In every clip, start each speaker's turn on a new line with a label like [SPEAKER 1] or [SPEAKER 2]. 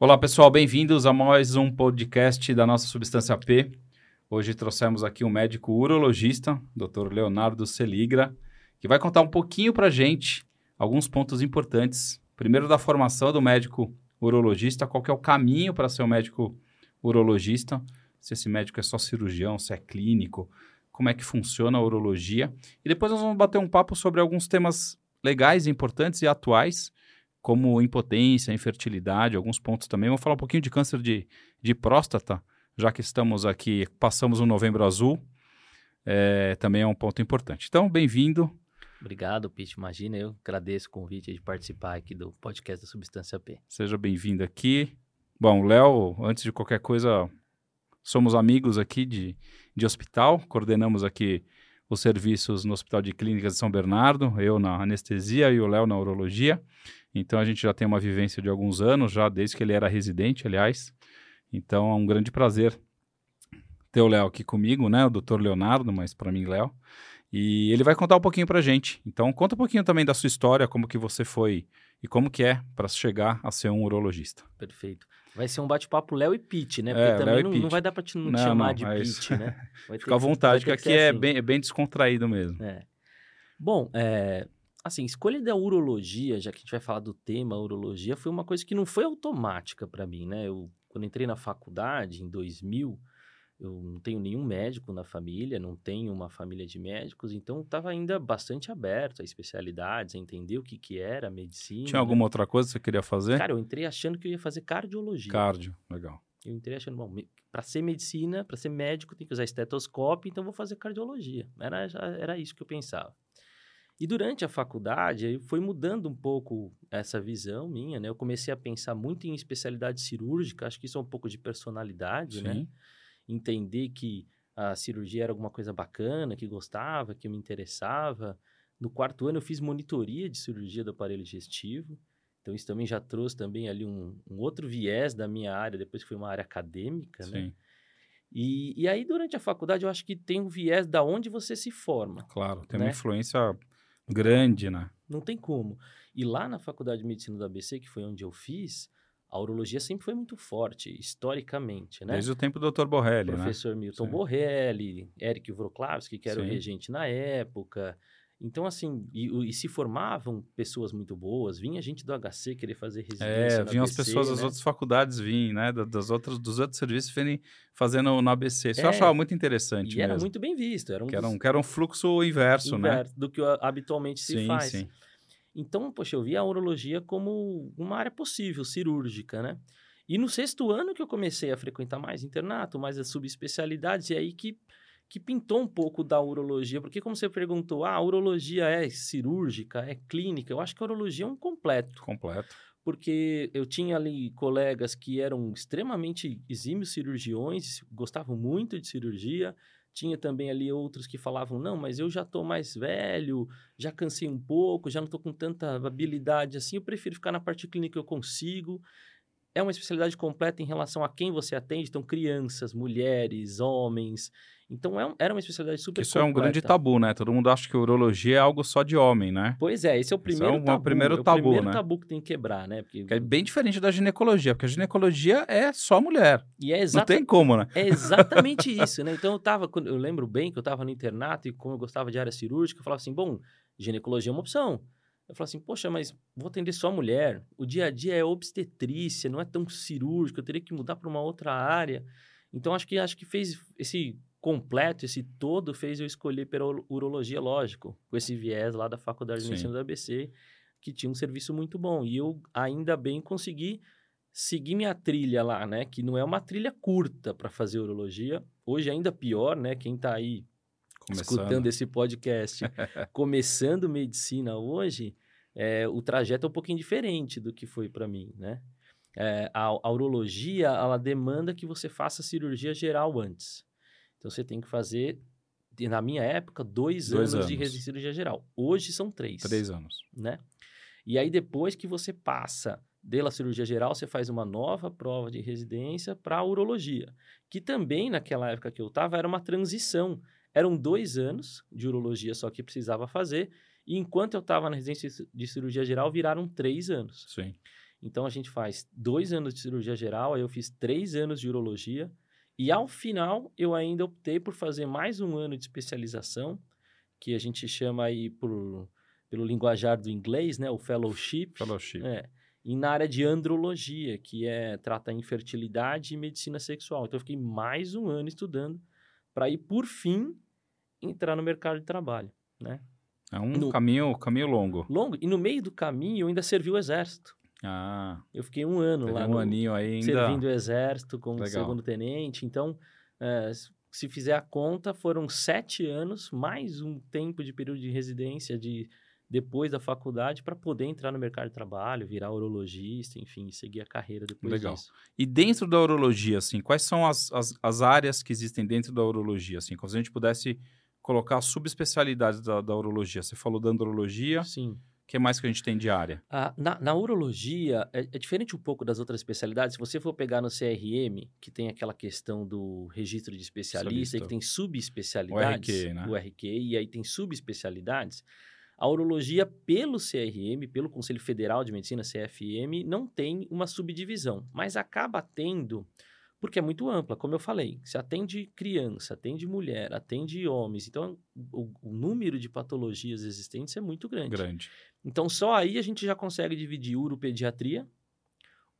[SPEAKER 1] Olá pessoal, bem-vindos a mais um podcast da nossa Substância P. Hoje trouxemos aqui um médico urologista, Dr. Leonardo Seligra, que vai contar um pouquinho para gente alguns pontos importantes. Primeiro da formação do médico urologista, qual é o caminho para ser um médico urologista, se esse médico é só cirurgião, se é clínico, como é que funciona a urologia. E depois nós vamos bater um papo sobre alguns temas legais, importantes e atuais como impotência, infertilidade, alguns pontos também. Vamos falar um pouquinho de câncer de, de próstata, já que estamos aqui, passamos o novembro azul, é, também é um ponto importante. Então, bem-vindo.
[SPEAKER 2] Obrigado, Pete. Imagina, eu agradeço o convite de participar aqui do podcast da Substância P.
[SPEAKER 1] Seja bem-vindo aqui. Bom, Léo, antes de qualquer coisa, somos amigos aqui de, de hospital, coordenamos aqui os serviços no Hospital de Clínicas de São Bernardo, eu na anestesia e o Léo na urologia. Então a gente já tem uma vivência de alguns anos, já desde que ele era residente, aliás. Então é um grande prazer ter o Léo aqui comigo, né? O doutor Leonardo, mas para mim, Léo. E ele vai contar um pouquinho pra gente. Então conta um pouquinho também da sua história, como que você foi e como que é para chegar a ser um urologista.
[SPEAKER 2] Perfeito. Vai ser um bate-papo Léo e Pete, né? Porque é, também não, não, vai dar para te, não, não, chamar de Pete, né?
[SPEAKER 1] Fica à vontade, que aqui é, assim. bem, é bem descontraído mesmo.
[SPEAKER 2] É. Bom, é, assim, escolha da urologia, já que a gente vai falar do tema urologia, foi uma coisa que não foi automática para mim, né? Eu, quando entrei na faculdade, em 2000, eu não tenho nenhum médico na família, não tenho uma família de médicos, então estava ainda bastante aberto a especialidades, a entender o que, que era a medicina.
[SPEAKER 1] Tinha alguma né? outra coisa que você queria fazer?
[SPEAKER 2] Cara, eu entrei achando que eu ia fazer cardiologia.
[SPEAKER 1] Cardio, legal.
[SPEAKER 2] Eu entrei achando, bom, para ser medicina, para ser médico, tem que usar estetoscópio, então vou fazer cardiologia. Era, era isso que eu pensava. E durante a faculdade, foi mudando um pouco essa visão minha, né? Eu comecei a pensar muito em especialidade cirúrgica, acho que isso é um pouco de personalidade, né? Sim. né? Entender que a cirurgia era alguma coisa bacana, que gostava, que me interessava. No quarto ano eu fiz monitoria de cirurgia do aparelho digestivo. Então isso também já trouxe também ali um, um outro viés da minha área, depois que foi uma área acadêmica, né? Sim. né? E, e aí durante a faculdade eu acho que tem um viés da onde você se forma.
[SPEAKER 1] Claro, tem né? uma influência grande, né?
[SPEAKER 2] Não tem como. E lá na Faculdade de Medicina da ABC, que foi onde eu fiz, a urologia sempre foi muito forte, historicamente, né?
[SPEAKER 1] Desde o tempo do Dr. Borrelli,
[SPEAKER 2] Professor
[SPEAKER 1] né?
[SPEAKER 2] Milton Sim. Borrelli, Eric Wrocławski, que era Sim. o regente na época. Então, assim, e, e, se formavam pessoas muito boas, vinha gente do HC querer fazer residência É,
[SPEAKER 1] vinham
[SPEAKER 2] as
[SPEAKER 1] pessoas
[SPEAKER 2] né?
[SPEAKER 1] das outras faculdades, vinham, né? Das outras, dos outros serviços, virem fazendo no ABC. Isso é, eu achava muito interessante
[SPEAKER 2] E
[SPEAKER 1] mesmo.
[SPEAKER 2] era muito bem visto. Era um
[SPEAKER 1] que, era um, que era um fluxo inverso, inverso
[SPEAKER 2] né? Do que habitualmente se sim, faz. Sim. Então, poxa, eu via a urologia como uma área possível, cirúrgica, né? E no sexto ano que eu comecei a frequentar mais internato, mais as subespecialidades, e aí que, que pintou um pouco da urologia, porque como você perguntou, ah, a urologia é cirúrgica, é clínica, eu acho que a urologia é um completo.
[SPEAKER 1] Completo.
[SPEAKER 2] Porque eu tinha ali colegas que eram extremamente exímios cirurgiões, gostavam muito de cirurgia, tinha também ali outros que falavam: não, mas eu já estou mais velho, já cansei um pouco, já não estou com tanta habilidade assim, eu prefiro ficar na parte clínica que eu consigo. É uma especialidade completa em relação a quem você atende, então crianças, mulheres, homens. Então é, era uma especialidade super
[SPEAKER 1] Isso
[SPEAKER 2] completa.
[SPEAKER 1] é um grande tabu, né? Todo mundo acha que urologia é algo só de homem, né?
[SPEAKER 2] Pois é, esse é o primeiro esse é o, tabu. primeiro tabu, é o primeiro né? tabu que tem que quebrar, né?
[SPEAKER 1] Porque... É bem diferente da ginecologia, porque a ginecologia é só mulher. E é exata... Não tem como, né?
[SPEAKER 2] É exatamente isso, né? Então eu tava, eu lembro bem que eu estava no internato e como eu gostava de área cirúrgica, eu falava assim, bom, ginecologia é uma opção. Eu falo assim, poxa, mas vou atender só mulher. O dia a dia é obstetrícia, não é tão cirúrgico, eu teria que mudar para uma outra área. Então acho que acho que fez esse completo, esse todo fez eu escolher pela urologia, lógico, com esse viés lá da Faculdade de Medicina do ABC, que tinha um serviço muito bom. E eu ainda bem consegui seguir minha trilha lá, né? Que não é uma trilha curta para fazer urologia. Hoje ainda pior, né? Quem está aí começando. escutando esse podcast, começando medicina hoje, é, o trajeto é um pouquinho diferente do que foi para mim, né? É, a, a urologia, ela demanda que você faça cirurgia geral antes. Então, você tem que fazer, na minha época, dois, dois anos, anos, de cirurgia geral. Hoje são três.
[SPEAKER 1] Três anos.
[SPEAKER 2] Né? E aí, depois que você passa da cirurgia geral, você faz uma nova prova de residência para urologia, que também naquela época que eu estava era uma transição. Eram dois anos de urologia só que precisava fazer, e enquanto eu estava na residência de cirurgia geral, viraram três anos.
[SPEAKER 1] Sim.
[SPEAKER 2] Então a gente faz dois anos de cirurgia geral, aí eu fiz três anos de urologia, e ao final eu ainda optei por fazer mais um ano de especialização, que a gente chama aí por, pelo linguajar do inglês, né, o fellowship.
[SPEAKER 1] Fellowship.
[SPEAKER 2] É, e na área de andrologia, que é trata infertilidade e medicina sexual. Então eu fiquei mais um ano estudando para ir por fim entrar no mercado de trabalho, né?
[SPEAKER 1] É um no... caminho, caminho longo.
[SPEAKER 2] Longo. E no meio do caminho eu ainda servi o exército.
[SPEAKER 1] Ah.
[SPEAKER 2] Eu fiquei um ano lá.
[SPEAKER 1] Um no, aninho ainda.
[SPEAKER 2] Servindo o exército como Legal. segundo tenente. Então, é, se fizer a conta, foram sete anos, mais um tempo de período de residência de depois da faculdade para poder entrar no mercado de trabalho, virar urologista, enfim, seguir a carreira depois
[SPEAKER 1] Legal.
[SPEAKER 2] disso.
[SPEAKER 1] E dentro da urologia, assim, quais são as, as, as áreas que existem dentro da urologia? Assim, como se a gente pudesse colocar subespecialidades da, da urologia. Você falou da andrologia.
[SPEAKER 2] Sim.
[SPEAKER 1] O que mais que a gente tem de área?
[SPEAKER 2] Ah, na, na, urologia, é, é, diferente um pouco das outras especialidades. Se você for pegar no CRM, que tem aquela questão do registro de especialista, e que tem subespecialidades.
[SPEAKER 1] O RQ, né?
[SPEAKER 2] O RQ, e aí tem subespecialidades. A urologia, pelo CRM, pelo Conselho Federal de Medicina, CFM, não tem uma subdivisão, mas acaba tendo porque é muito ampla, como eu falei. Se atende criança, atende mulher, atende homens. Então, o, o, número de patologias existentes é muito grande.
[SPEAKER 1] Grande.
[SPEAKER 2] Então, só aí a gente já consegue dividir uropediatria,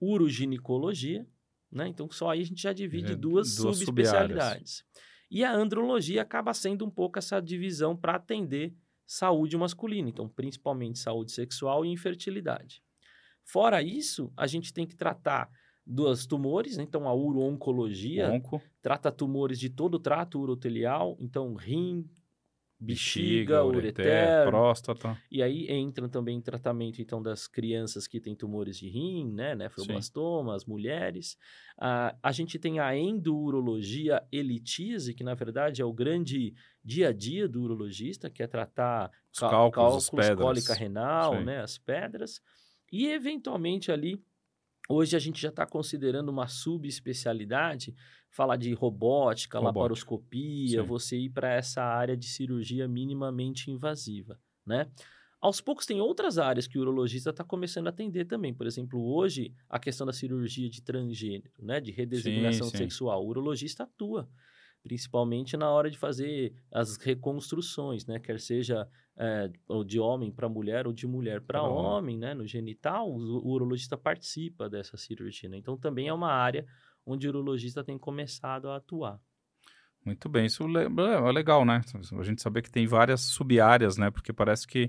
[SPEAKER 2] uroginecologia, né? Então, só aí a gente já divide é, duas, duas subespecialidades. E a andrologia acaba sendo um pouco essa divisão para atender saúde masculina. Então, principalmente saúde sexual e infertilidade. Fora isso, a gente tem que tratar dos tumores, né? então a uro-oncologia
[SPEAKER 1] Onco.
[SPEAKER 2] trata tumores de todo o trato urotelial, então rim,
[SPEAKER 1] bexiga, bexiga ureter, próstata.
[SPEAKER 2] E aí entram também em tratamento então das crianças que têm tumores de rim, né, nefroblastoma, as mulheres. Ah, a gente tem a endourologia elitise, que na verdade é o grande dia a dia do urologista, que é tratar
[SPEAKER 1] Os cálculos,
[SPEAKER 2] cálculos cólica renal, né, as pedras. E eventualmente ali Hoje a gente já está considerando uma subespecialidade, falar de robótica, robótica. laparoscopia, Sim. você ir para essa área de cirurgia minimamente invasiva, né? Aos poucos tem outras áreas que o urologista está começando a atender também. Por exemplo, hoje a questão da cirurgia de transgênero, né, de redesignação sim, sim. sexual, o urologista atua principalmente na hora de fazer as reconstruções, né? Quer seja é, de homem para mulher ou de mulher para homem, né? No genital, o, o, urologista participa dessa cirurgia. Né? Então, também é uma área onde o urologista tem começado a atuar.
[SPEAKER 1] Muito bem, isso é legal, né? A gente saber que tem várias sub-áreas, né? Porque parece que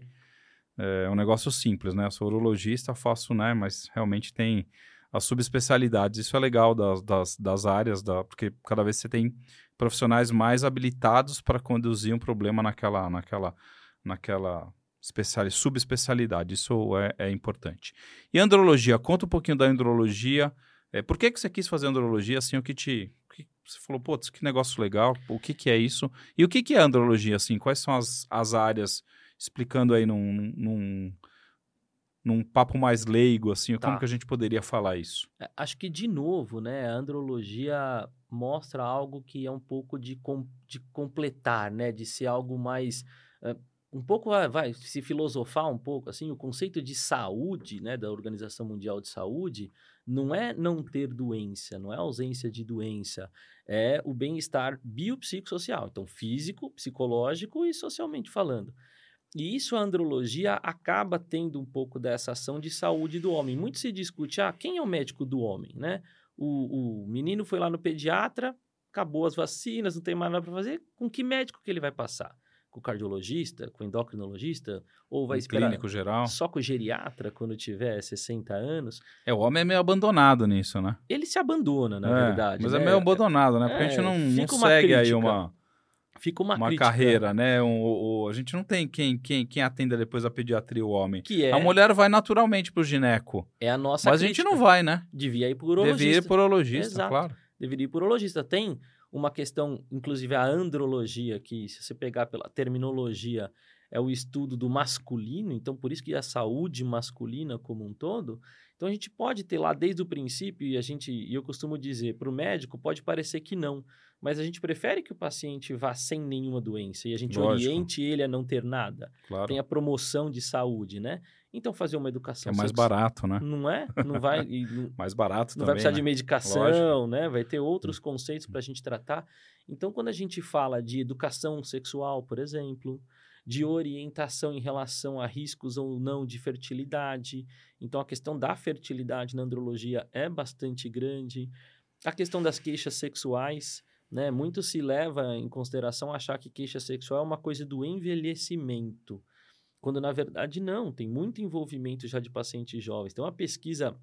[SPEAKER 1] é um negócio simples, né? Eu sou urologista, faço, né? Mas realmente tem as subespecialidades. Isso é legal das, das, das áreas, da, porque cada vez você tem profissionais mais habilitados para conduzir um problema naquela, naquela, naquela especial, subespecialidade. Isso é, é, importante. E andrologia, conta um pouquinho da andrologia. É, por que, que você quis fazer andrologia? Assim, o que te. O que, você falou, putz, que negócio legal, o que, que é isso? E o que, que é andrologia, assim? Quais são as, as áreas, explicando aí num, num, num papo mais leigo, assim, tá. como que a gente poderia falar isso?
[SPEAKER 2] É, acho que, de novo, né, a andrologia mostra algo que é um pouco de, com, de completar, né, de ser algo mais... Uh, um pouco, vai, se filosofar um pouco, assim, o conceito de saúde, né, da Organização Mundial de Saúde, não é não ter doença, não é ausência de doença, é o bem-estar biopsicossocial, então físico, psicológico e socialmente falando. E isso a andrologia acaba tendo um pouco dessa ação de saúde do homem. Muito se discute, ah, quem é o médico do homem, né? O, o menino foi lá no pediatra, acabou as vacinas, não tem mais nada para fazer, com que médico que ele vai passar? Com o cardiologista, com o endocrinologista? Ou vai um esperar
[SPEAKER 1] clínico geral?
[SPEAKER 2] só com o geriatra quando tiver 60 anos?
[SPEAKER 1] É, o homem é meio abandonado nisso, né?
[SPEAKER 2] Ele se abandona, na
[SPEAKER 1] é,
[SPEAKER 2] verdade.
[SPEAKER 1] Mas
[SPEAKER 2] né?
[SPEAKER 1] é meio abandonado, né? Porque é, a gente não, não segue crítica. aí uma
[SPEAKER 2] Fica uma,
[SPEAKER 1] uma
[SPEAKER 2] crítica.
[SPEAKER 1] carreira, né? Um, um, a gente não tem quem, quem, quem atenda depois a pediatria o homem.
[SPEAKER 2] Que é...
[SPEAKER 1] A mulher vai naturalmente pro gineco.
[SPEAKER 2] É a nossa
[SPEAKER 1] Mas
[SPEAKER 2] crítica.
[SPEAKER 1] a gente não vai, né?
[SPEAKER 2] Devia ir pro urologista.
[SPEAKER 1] Devia ir pro urologista,
[SPEAKER 2] Exato.
[SPEAKER 1] claro.
[SPEAKER 2] Deveria ir pro urologista. Tem uma questão, inclusive a andrologia, que se você pegar pela terminologia, é o estudo do masculino, então por isso que a saúde masculina como um todo. Então a gente pode ter lá desde o princípio, e a gente, e eu costumo dizer, para o médico pode parecer que não, mas a gente prefere que o paciente vá sem nenhuma doença e a gente
[SPEAKER 1] Lógico.
[SPEAKER 2] oriente ele a não ter nada.
[SPEAKER 1] Claro.
[SPEAKER 2] Tem a promoção de saúde, né? Então fazer uma educação
[SPEAKER 1] É mais
[SPEAKER 2] sexual-
[SPEAKER 1] barato, né?
[SPEAKER 2] Não é? Não vai. não-
[SPEAKER 1] Mais barato
[SPEAKER 2] não
[SPEAKER 1] também,
[SPEAKER 2] vai precisar
[SPEAKER 1] né?
[SPEAKER 2] de medicação,
[SPEAKER 1] Lógico.
[SPEAKER 2] né? Vai ter outros conceitos para a gente tratar. Então, quando a gente fala de educação sexual, por exemplo, de orientação em relação a riscos ou não de fertilidade, então a questão da fertilidade na andrologia é bastante grande. A questão das queixas sexuais, né? Muito se leva em consideração achar que queixa sexual é uma coisa do envelhecimento. Quando na verdade não, tem muito envolvimento já de pacientes jovens. Tem uma pesquisa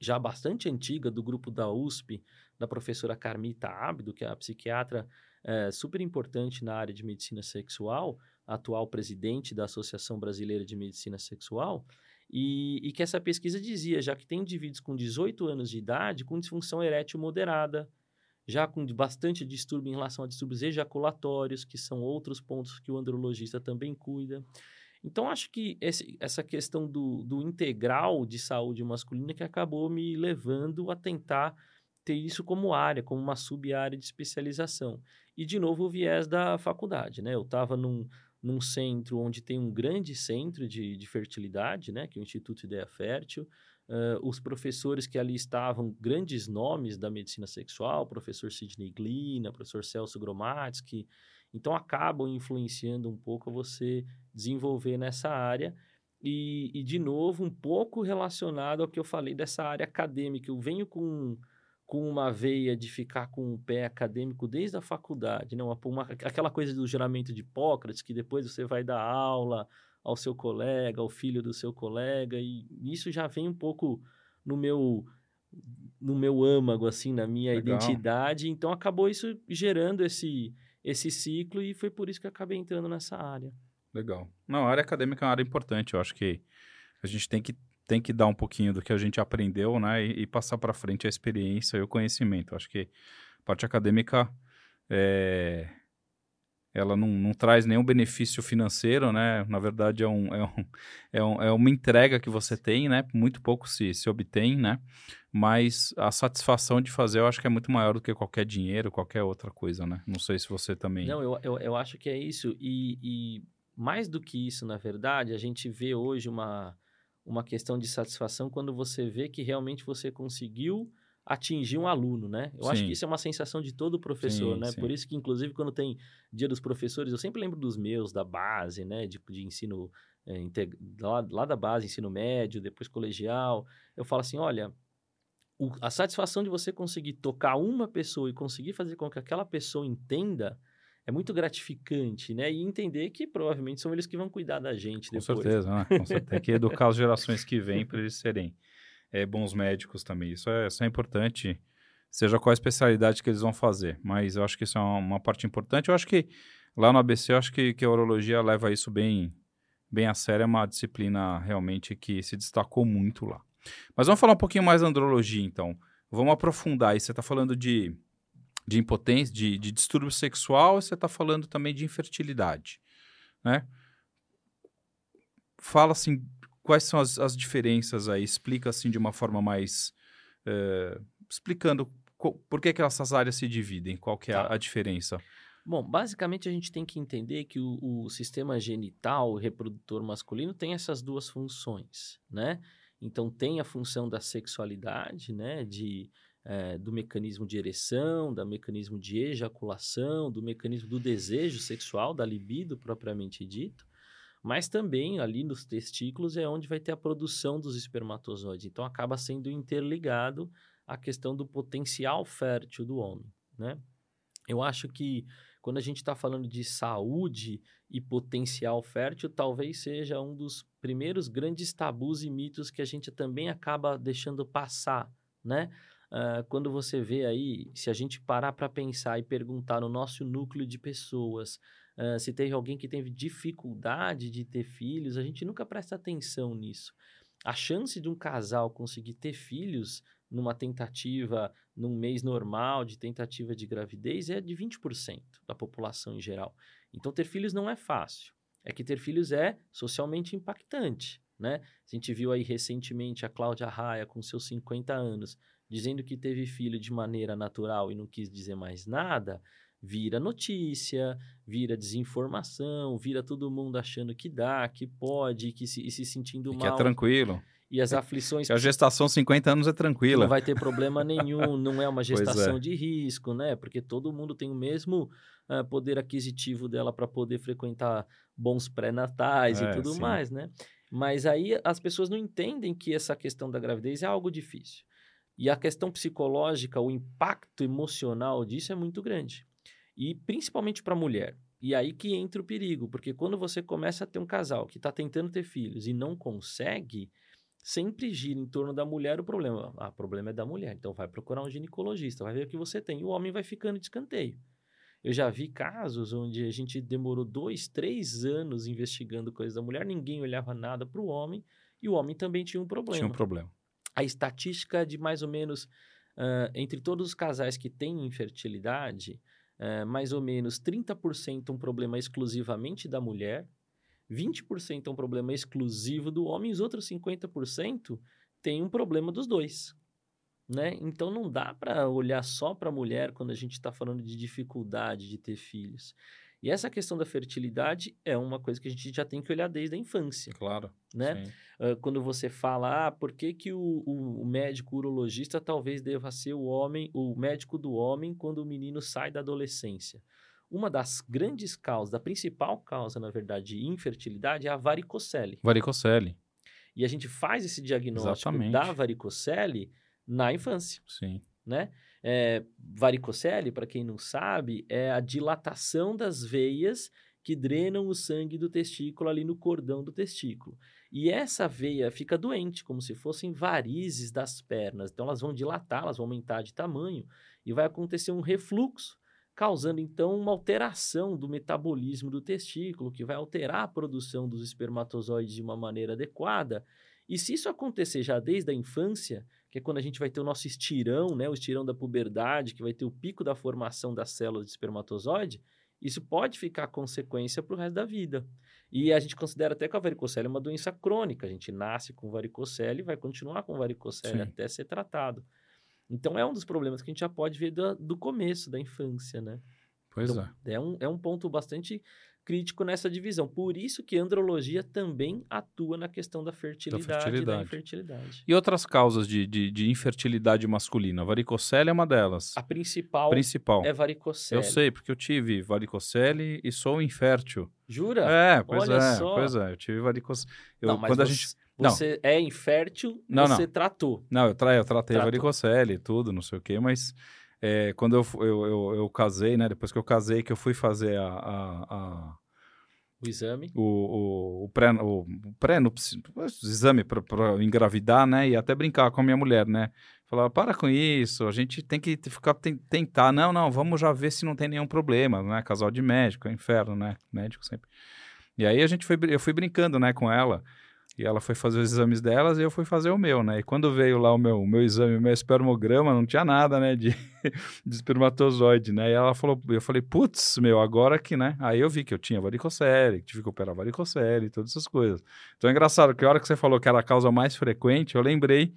[SPEAKER 2] já bastante antiga do grupo da USP, da professora Carmita Abdo, que é a psiquiatra eh, super importante na área de medicina sexual, atual presidente da Associação Brasileira de Medicina Sexual, e, e que essa pesquisa dizia já que tem indivíduos com 18 anos de idade com disfunção erétil moderada, já com bastante distúrbio em relação a distúrbios ejaculatórios, que são outros pontos que o andrologista também cuida. Então, acho que esse- essa questão do, do integral de saúde masculina que acabou me levando a tentar ter isso como área, como uma sub-área de especialização. E, de novo, o viés da faculdade, né? Eu estava num, num centro onde tem um grande centro de, de fertilidade, né? Que é o Instituto Ideia Fértil. Ah, os professores que ali estavam, grandes nomes da medicina sexual, professor Sidney Glina, professor Celso Gromatsky, então acabam influenciando um pouco você desenvolver nessa área. E, e, de novo, um pouco relacionado ao que eu falei dessa área acadêmica. Eu venho com, com uma veia de ficar com o pé acadêmico desde a faculdade, né? uma, uma, aquela coisa do juramento de Hipócrates, que depois você vai dar aula ao seu colega, ao filho do seu colega, e isso já vem um pouco no meu no meu âmago, assim, na minha
[SPEAKER 1] Legal.
[SPEAKER 2] identidade. Então, acabou isso gerando esse, esse ciclo e foi por isso que eu acabei entrando nessa área.
[SPEAKER 1] Legal. Não, a área acadêmica é uma área importante. Eu acho que a gente tem que, tem que dar um pouquinho do que a gente aprendeu, né? E, e passar para frente a experiência e o conhecimento. Eu acho que a parte acadêmica é, ela não, não traz nenhum benefício financeiro, né? Na verdade, é, um, é, um, é, um, é uma entrega que você tem, né? Muito pouco se, se obtém, né? Mas a satisfação de fazer eu acho que é muito maior do que qualquer dinheiro, qualquer outra coisa, né? Não sei se você também...
[SPEAKER 2] Não, eu, eu, eu acho que é isso. E, e mais do que isso, na verdade, a gente vê hoje uma, uma questão de satisfação quando você vê que realmente você conseguiu atingir um aluno, né? Eu acho
[SPEAKER 1] Sim.
[SPEAKER 2] que isso é uma sensação de todo professor,
[SPEAKER 1] Sim,
[SPEAKER 2] né?
[SPEAKER 1] sim.
[SPEAKER 2] Por isso que, inclusive, quando tem dia dos professores, eu sempre lembro dos meus, da base, né? De, de ensino, é, integ- lá, lá da base, ensino médio, depois colegial. Eu falo assim, olha, o- a satisfação de você conseguir tocar uma pessoa e conseguir fazer com que aquela pessoa entenda é muito gratificante, né? E entender que provavelmente são eles que vão cuidar da gente
[SPEAKER 1] Com
[SPEAKER 2] depois.
[SPEAKER 1] certeza, né? Com certeza. Tem que educar as gerações que vêm para eles serem é, bons médicos também. Isso é, isso é importante, seja qual a especialidade que eles vão fazer. Mas eu acho que isso é uma, uma parte importante. Eu acho que lá no ABC, eu acho que, que a urologia leva isso bem, bem a sério. É uma disciplina realmente que se destacou muito lá. Mas vamos falar um pouquinho mais da andrologia, então. Vamos aprofundar aí. Você está falando de, de impotência, de, de distúrbio sexual, e você está falando também de infertilidade, né? Fala assim, quais são as, as diferenças aí? Explica assim de uma forma mais... eh, explicando por que, que essas áreas se dividem, qual que é a,
[SPEAKER 2] Tá.
[SPEAKER 1] a diferença.
[SPEAKER 2] Bom, basicamente a gente tem que entender que o, o sistema genital reprodutor masculino tem essas duas funções, né? Então tem a função da sexualidade, né? De, eh, do mecanismo de ereção, do mecanismo de ejaculação, do mecanismo do desejo sexual, da libido propriamente dito. Mas também ali nos testículos é onde vai ter a produção dos espermatozoides. Então acaba sendo interligado à questão do potencial fértil do homem, né? Eu acho que quando a gente está falando de saúde e potencial fértil, talvez seja um dos primeiros grandes tabus e mitos que a gente também acaba deixando passar, né? Ah, quando você vê aí, se a gente parar para pensar e perguntar no nosso núcleo de pessoas, ah, se teve alguém que teve dificuldade de ter filhos, a gente nunca presta atenção nisso. A chance de um casal conseguir ter filhos numa tentativa, num mês normal de tentativa de gravidez, é de 20% da população em geral. Então, ter filhos não é fácil. É que ter filhos é socialmente impactante, né? A gente viu aí recentemente a Cláudia Raia com seus 50 anos dizendo que teve filho de maneira natural e não quis dizer mais nada, vira notícia, vira desinformação, vira todo mundo achando que dá, que pode, que se, e se sentindo
[SPEAKER 1] E
[SPEAKER 2] mal.
[SPEAKER 1] que é tranquilo.
[SPEAKER 2] E as aflições
[SPEAKER 1] Que a gestação 50 anos é tranquila.
[SPEAKER 2] não vai ter problema nenhum, não é uma
[SPEAKER 1] Pois
[SPEAKER 2] gestação
[SPEAKER 1] é.
[SPEAKER 2] de risco, né? Porque todo mundo tem o mesmo ah, poder aquisitivo dela para poder frequentar bons pré-natais
[SPEAKER 1] É,
[SPEAKER 2] e tudo
[SPEAKER 1] sim.
[SPEAKER 2] mais, né? Mas aí as pessoas não entendem que essa questão da gravidez é algo difícil. E a questão psicológica, o impacto emocional disso é muito grande. E principalmente para a mulher. E aí que entra o perigo, porque quando você começa a ter um casal que está tentando ter filhos e não consegue, sempre gira em torno da mulher o problema. Ah, o problema é da mulher, então vai procurar um ginecologista, vai ver o que você tem. E o homem vai ficando de escanteio. Eu já vi casos onde a gente demorou dois, três anos investigando coisas da mulher, ninguém olhava nada para o homem e o homem também tinha um problema.
[SPEAKER 1] Tinha um problema.
[SPEAKER 2] A estatística de mais ou menos, ah, entre todos os casais que têm infertilidade, ah, mais ou menos 30% um problema exclusivamente da mulher, 20% é um problema exclusivo do homem, e os outros 50% tem um problema dos dois. Né? Então não dá para olhar só para a mulher quando a gente está falando de dificuldade de ter filhos. E essa questão da fertilidade é uma coisa que a gente já tem que olhar desde a infância,
[SPEAKER 1] Claro.
[SPEAKER 2] né? Ah, quando você fala, ah, por que, que o, o, o médico urologista talvez deva ser o homem, o médico do homem quando o menino sai da adolescência? Uma das grandes causas, da principal causa, na verdade, de infertilidade é a varicocele.
[SPEAKER 1] Varicocele.
[SPEAKER 2] E a gente faz esse diagnóstico
[SPEAKER 1] Exatamente.
[SPEAKER 2] da varicocele na infância
[SPEAKER 1] Sim.
[SPEAKER 2] né? É, varicocele, para quem não sabe, é a dilatação das veias que drenam o sangue do testículo ali no cordão do testículo. E essa veia fica doente, como se fossem varizes das pernas. Então elas vão dilatar, elas vão aumentar de tamanho e vai acontecer um refluxo, causando então uma alteração do metabolismo do testículo, que vai alterar a produção dos espermatozoides de uma maneira adequada. E se isso acontecer já desde a infância, que é quando a gente vai ter o nosso estirão, né, o estirão da puberdade, que vai ter o pico da formação das células de espermatozoide, isso pode ficar consequência para o resto da vida. E a gente considera até que a varicocele é uma doença crônica. A gente nasce com varicocele e vai continuar com varicocele
[SPEAKER 1] Sim.
[SPEAKER 2] até ser tratado. Então é um dos problemas que a gente já pode ver do, do começo da infância, né?
[SPEAKER 1] Pois
[SPEAKER 2] Então,
[SPEAKER 1] é.
[SPEAKER 2] é um, é um ponto bastante crítico nessa divisão. Por isso que a andrologia também atua na questão da fertilidade, e da
[SPEAKER 1] fertilidade.
[SPEAKER 2] infertilidade.
[SPEAKER 1] E outras causas de, de, de infertilidade masculina? Varicocele é uma delas.
[SPEAKER 2] A principal
[SPEAKER 1] Principal.
[SPEAKER 2] é varicocele.
[SPEAKER 1] Eu sei, porque eu tive varicocele e sou infértil.
[SPEAKER 2] Jura?
[SPEAKER 1] É, pois
[SPEAKER 2] Olha
[SPEAKER 1] é,
[SPEAKER 2] só.
[SPEAKER 1] pois é. Eu tive varicocele. Eu,
[SPEAKER 2] não, mas
[SPEAKER 1] quando a
[SPEAKER 2] você,
[SPEAKER 1] gente... Não.
[SPEAKER 2] você é infértil,
[SPEAKER 1] Não,
[SPEAKER 2] você tratou.
[SPEAKER 1] Não, eu, tra... eu tratei
[SPEAKER 2] Tratou.
[SPEAKER 1] varicocele e tudo, não sei o quê, mas é, quando eu, eu, eu, eu casei, né? Depois que eu casei, que eu fui fazer a, a, a-
[SPEAKER 2] O exame.
[SPEAKER 1] o, o, o pré, o, pré o exame para engravidar, né? E até brincar com a minha mulher, né? Falar, para com isso, a gente tem que ficar ten- tentar. Não, não, vamos já ver se não tem nenhum problema, né? Casal de médico, é inferno, né? Médico sempre. E aí a gente foi, eu fui brincando, né, com ela. E ela foi fazer os exames delas e eu fui fazer o meu, né? E quando veio lá o meu, o meu exame, o meu espermograma, não tinha nada, né, de, de espermatozoide, né? E ela falou, eu falei, putz, meu, agora que, né? Aí eu vi que eu tinha varicocele, que tive que operar varicocele e todas essas coisas. Então é engraçado que a hora que você falou que era a causa mais frequente, eu lembrei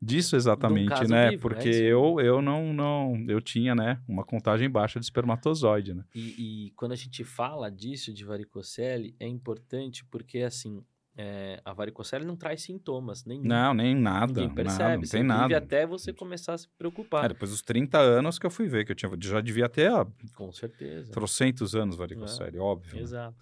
[SPEAKER 1] disso exatamente, né?
[SPEAKER 2] vivo,
[SPEAKER 1] Porque
[SPEAKER 2] é
[SPEAKER 1] eu, eu não, não, eu tinha, né, uma contagem baixa de espermatozoide, né?
[SPEAKER 2] E, e quando a gente fala disso de varicocele, é importante porque, assim, é, a varicocele não traz sintomas nenhum.
[SPEAKER 1] Não, nem nada,
[SPEAKER 2] Ninguém
[SPEAKER 1] nada,
[SPEAKER 2] percebe.
[SPEAKER 1] não
[SPEAKER 2] você
[SPEAKER 1] tem nada.
[SPEAKER 2] até você começar a se preocupar.
[SPEAKER 1] É, depois dos 30 anos que eu fui ver, que eu tinha, já devia ter há
[SPEAKER 2] Com certeza.
[SPEAKER 1] trocentos anos varicocele, óbvio. né?
[SPEAKER 2] Exato.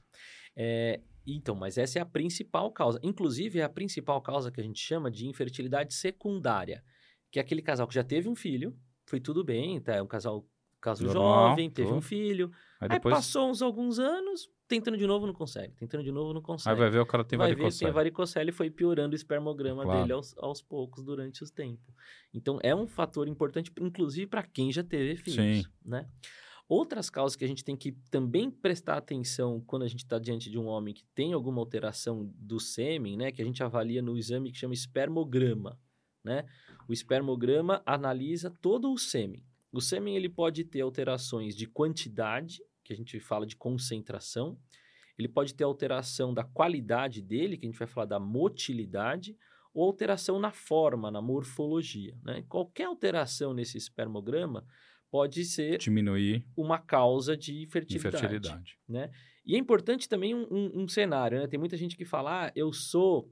[SPEAKER 2] É, então, mas essa é a principal causa. Inclusive, é a principal causa que a gente chama de infertilidade secundária. Que é aquele casal que já teve um filho, foi tudo bem, tá? É um casal, casal
[SPEAKER 1] Normal,
[SPEAKER 2] jovem, teve um
[SPEAKER 1] tudo.
[SPEAKER 2] filho.
[SPEAKER 1] Aí
[SPEAKER 2] Aí
[SPEAKER 1] depois
[SPEAKER 2] passou uns alguns anos, tentando de novo não consegue, tentando de novo não
[SPEAKER 1] aí
[SPEAKER 2] consegue.
[SPEAKER 1] vai ver o cara tem
[SPEAKER 2] vai ver, tem
[SPEAKER 1] varicocele.
[SPEAKER 2] varicocele e foi piorando o espermograma
[SPEAKER 1] Claro.
[SPEAKER 2] dele aos, aos poucos durante os tempos. Então, é um fator importante, inclusive para quem já teve filhos,
[SPEAKER 1] Sim.
[SPEAKER 2] né? Outras causas que a gente tem que também prestar atenção quando a gente está diante de um homem que tem alguma alteração do sêmen, né? Que a gente avalia no exame que chama espermograma, né? O espermograma analisa todo o sêmen. O sêmen ele pode ter alterações de quantidade, que a gente fala de concentração. Ele pode ter alteração da qualidade dele, que a gente vai falar da motilidade, ou alteração na forma, na morfologia. Né? Qualquer alteração nesse espermograma pode ser
[SPEAKER 1] diminuir
[SPEAKER 2] uma causa de fertilidade. Infertilidade. Né? E é importante também um, um, um cenário, né? Tem muita gente que fala, ah, eu sou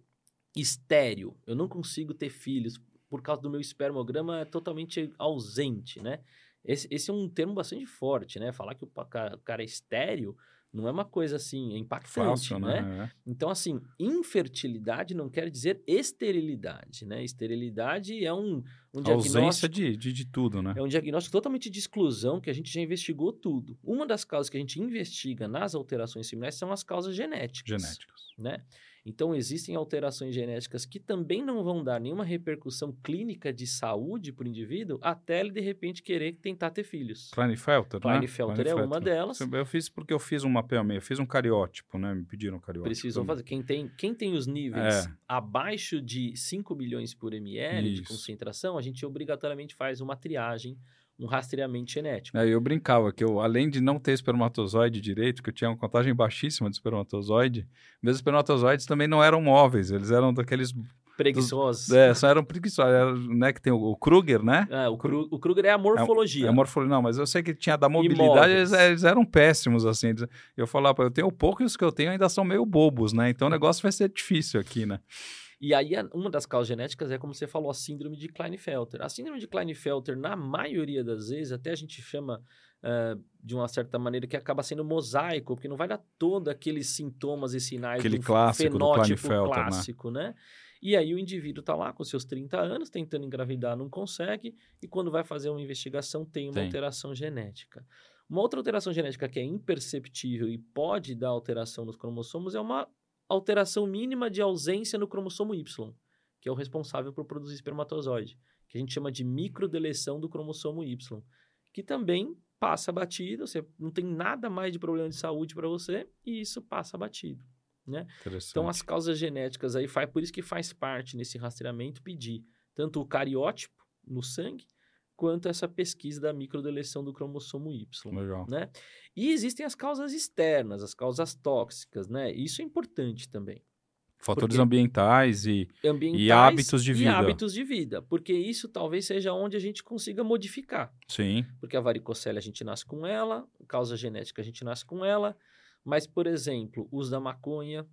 [SPEAKER 2] estéreo, eu não consigo ter filhos por causa do meu espermograma totalmente ausente, né? Esse, esse é um termo bastante forte, né? Falar que o cara, é estéreo não é uma coisa assim, é impactante, Fácil, né? né? Então, assim, infertilidade não quer dizer esterilidade, né? Esterilidade é um, um diagnóstico...
[SPEAKER 1] Ausência de, de, de, tudo, né?
[SPEAKER 2] É um diagnóstico totalmente de exclusão que a gente já investigou tudo. Uma das causas que a gente investiga nas alterações seminais são as causas genéticas.
[SPEAKER 1] Genéticas.
[SPEAKER 2] Né? Então, existem alterações genéticas que também não vão dar nenhuma repercussão clínica de saúde para o indivíduo até ele, de repente, querer tentar ter filhos.
[SPEAKER 1] Klinefelter,
[SPEAKER 2] né? Klinefelter é uma delas.
[SPEAKER 1] Eu fiz porque eu fiz um mapeamento, eu fiz um cariótipo, né? Me pediram um cariótipo.
[SPEAKER 2] Precisam fazer. Quem tem, quem tem os níveis é. abaixo de 5 milhões por ml Isso. de concentração, a gente obrigatoriamente faz uma triagem um rastreamento genético.
[SPEAKER 1] É, eu brincava que eu, além de não ter espermatozoide direito, que eu tinha uma contagem baixíssima de espermatozoide, meus espermatozoides também não eram móveis, eles eram daqueles
[SPEAKER 2] preguiçosos.
[SPEAKER 1] Dos, é, só eram preguiçosos. Era, né, que tem o, o Kruger, né?
[SPEAKER 2] É, o, Kru, o Kruger é a morfologia.
[SPEAKER 1] É, é a morfologia. Não, mas eu sei que tinha da mobilidade, eles, eles, eram péssimos, assim. Eu falava, eu tenho pouco e os que eu tenho ainda são meio bobos, né? Então o negócio vai ser difícil aqui, né?
[SPEAKER 2] E aí, uma das causas genéticas é, como você falou, a síndrome de Klinefelter. A síndrome de Klinefelter, na maioria das vezes, até a gente chama uh, de uma certa maneira que acaba sendo mosaico, porque não vai dar todos aqueles sintomas e sinais
[SPEAKER 1] Aquele
[SPEAKER 2] de um
[SPEAKER 1] clássico
[SPEAKER 2] fenótipo né? clássico, né? né? E aí o indivíduo está lá com seus 30 anos, tentando engravidar, não consegue, e quando vai fazer uma investigação tem uma tem. alteração genética. Uma outra alteração genética que é imperceptível e pode dar alteração nos cromossomos é uma alteração mínima de ausência no cromossomo Y, que é o responsável por produzir espermatozoide, que a gente chama de microdeleção do cromossomo Y, que também passa batido, você não tem nada mais de problema de saúde para você e isso passa batido. Né? Então, as causas genéticas aí, faz, por isso que faz parte nesse rastreamento pedir tanto o cariótipo no sangue, quanto essa pesquisa da microdeleção do cromossomo Y.
[SPEAKER 1] Legal.
[SPEAKER 2] Né? E existem as causas externas, as causas tóxicas, né? Isso é importante também.
[SPEAKER 1] Fatores ambientais e, ambientais e hábitos de vida. E
[SPEAKER 2] hábitos de vida, porque isso talvez seja onde a gente consiga modificar.
[SPEAKER 1] Sim.
[SPEAKER 2] Porque a varicocele a gente nasce com ela, causa genética a gente nasce com ela, mas, por exemplo, o uso da maconha,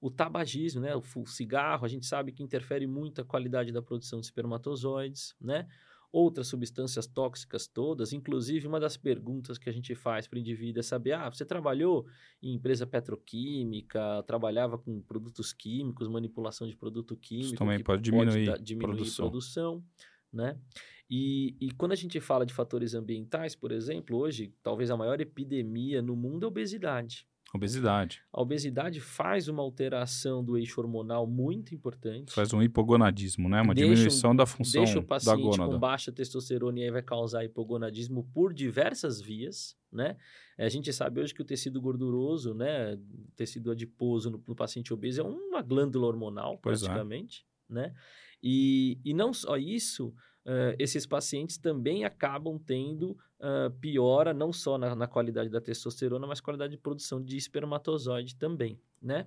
[SPEAKER 2] o tabagismo, né? o cigarro, a gente sabe que interfere muito a qualidade da produção de espermatozoides, né? Outras substâncias tóxicas todas. Inclusive, uma das perguntas que a gente faz para o indivíduo é saber: ah, você trabalhou em empresa petroquímica, trabalhava com produtos químicos, manipulação de produto químico. Isso
[SPEAKER 1] também pode diminuir, pode
[SPEAKER 2] diminuir
[SPEAKER 1] produção.
[SPEAKER 2] produção né? E, e quando a gente fala de fatores ambientais, por exemplo, hoje, talvez a maior epidemia no mundo é a obesidade.
[SPEAKER 1] Obesidade.
[SPEAKER 2] A obesidade faz uma alteração do eixo hormonal muito importante.
[SPEAKER 1] Faz um hipogonadismo, né? Uma deixa diminuição da função
[SPEAKER 2] deixa o paciente
[SPEAKER 1] da gônada.
[SPEAKER 2] com baixa testosterona e aí vai causar hipogonadismo por diversas vias, né? A gente sabe hoje que o tecido gorduroso, né, tecido adiposo no, no paciente obeso é uma glândula hormonal, pois é. praticamente, é. né? E, e não só isso, uh, esses pacientes também acabam tendo uh, piora não só na, na, qualidade da testosterona, mas qualidade de produção de espermatozoide também, né?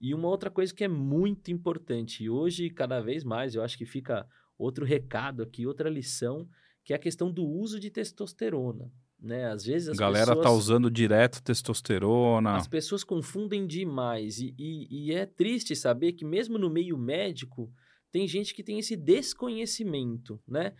[SPEAKER 2] E uma outra coisa que é muito importante, e hoje cada vez mais, eu acho que fica outro recado aqui, outra lição, que é a questão do uso de testosterona. Né? Às vezes as
[SPEAKER 1] a galera tá
[SPEAKER 2] pessoas,
[SPEAKER 1] tá usando direto testosterona.
[SPEAKER 2] As pessoas confundem demais. E, e, e é triste saber que, mesmo no meio médico, tem gente que tem esse desconhecimento, né?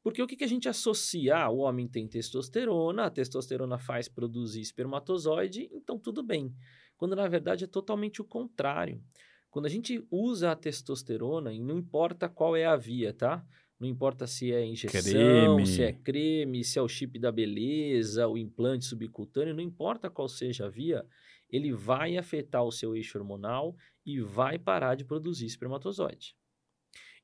[SPEAKER 2] Porque o que, que a gente associa? Ah, o homem tem testosterona, a testosterona faz produzir espermatozoide, então tudo bem. Quando na verdade é totalmente o contrário. Quando a gente usa a testosterona, e não importa qual é a via, tá? Não importa se é injeção, creme. se é creme, se é o chip da beleza, o implante subcutâneo, não importa qual seja a via, ele vai afetar o seu eixo hormonal e vai parar de produzir espermatozoide.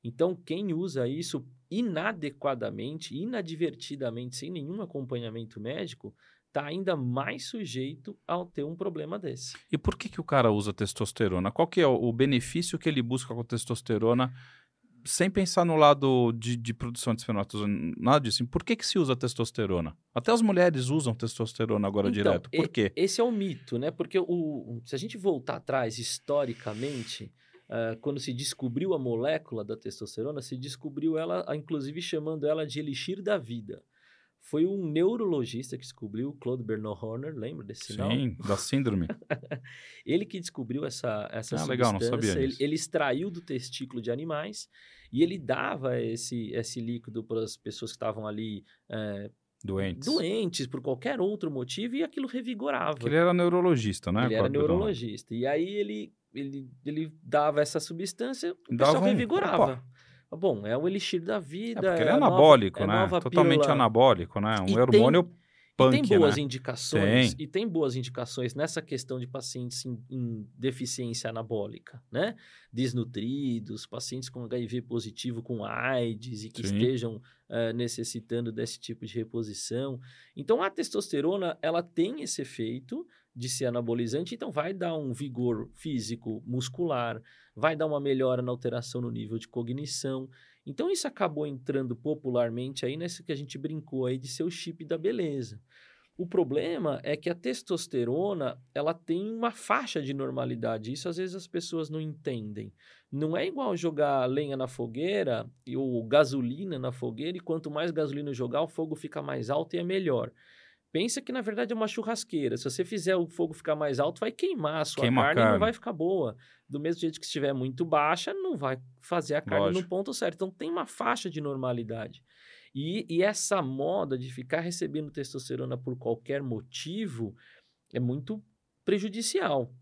[SPEAKER 2] Então, quem usa isso inadequadamente, inadvertidamente, sem nenhum acompanhamento médico, está ainda mais sujeito a ter um problema desse.
[SPEAKER 1] E por que, que o cara usa testosterona? Qual que é o benefício que ele busca com testosterona sem pensar no lado de, de produção de espermatozoide, nada disso, por que, que se usa testosterona? Até as mulheres usam testosterona agora
[SPEAKER 2] Então,
[SPEAKER 1] direto. Por
[SPEAKER 2] e-
[SPEAKER 1] quê?
[SPEAKER 2] Esse é o mito, né? Porque o, se a gente voltar atrás historicamente, ah, quando se descobriu a molécula da testosterona, se descobriu ela, inclusive chamando ela de elixir da vida. Foi um neurologista que descobriu, Claude Bernard Horner, lembra desse nome?
[SPEAKER 1] Sim, da síndrome.
[SPEAKER 2] Ele que descobriu essa, essa
[SPEAKER 1] Ah, legal, não
[SPEAKER 2] substância,
[SPEAKER 1] sabia
[SPEAKER 2] ele, ele extraiu do testículo de animais e ele dava esse, esse líquido para as pessoas que estavam ali eh,
[SPEAKER 1] Doentes.
[SPEAKER 2] doentes por qualquer outro motivo e aquilo revigorava.
[SPEAKER 1] Que ele era neurologista, né?
[SPEAKER 2] Ele era neurologista. E aí ele, ele, ele dava essa substância, o
[SPEAKER 1] Dava
[SPEAKER 2] pessoal
[SPEAKER 1] um-
[SPEAKER 2] revigorava. Bom, é o elixir da
[SPEAKER 1] É
[SPEAKER 2] vida.
[SPEAKER 1] porque ele é
[SPEAKER 2] nova-
[SPEAKER 1] anabólico,
[SPEAKER 2] é
[SPEAKER 1] né?
[SPEAKER 2] nova
[SPEAKER 1] Totalmente
[SPEAKER 2] pílula.
[SPEAKER 1] anabólico, né? Um
[SPEAKER 2] E
[SPEAKER 1] hormônio
[SPEAKER 2] E
[SPEAKER 1] punk,
[SPEAKER 2] tem boas
[SPEAKER 1] né?
[SPEAKER 2] indicações,
[SPEAKER 1] Tem.
[SPEAKER 2] e tem boas indicações nessa questão de pacientes em, em deficiência anabólica, né? Desnutridos, pacientes com HIV positivo, com AIDS e que
[SPEAKER 1] Sim.
[SPEAKER 2] estejam eh, necessitando desse tipo de reposição. Então, a testosterona, ela tem esse efeito de ser anabolizante, então vai dar um vigor físico, muscular, vai dar uma melhora na alteração no nível de cognição. Então, isso acabou entrando popularmente aí nesse que a gente brincou aí de ser o chip da beleza. O problema é que a testosterona, ela tem uma faixa de normalidade. Isso às vezes as pessoas não entendem. Não é igual jogar lenha na fogueira ou gasolina na fogueira, e quanto mais gasolina jogar, o fogo fica mais alto e é melhor. Pensa que na verdade é uma churrasqueira. Se você fizer o fogo ficar mais alto, vai queimar a sua
[SPEAKER 1] Queima a
[SPEAKER 2] carne, e
[SPEAKER 1] carne.
[SPEAKER 2] não vai ficar boa. Do mesmo jeito que estiver muito baixa, não vai fazer a carne
[SPEAKER 1] Lógico.
[SPEAKER 2] no ponto certo. Então tem uma faixa de normalidade. E, e essa moda de ficar recebendo testosterona por qualquer motivo é muito prejudicial.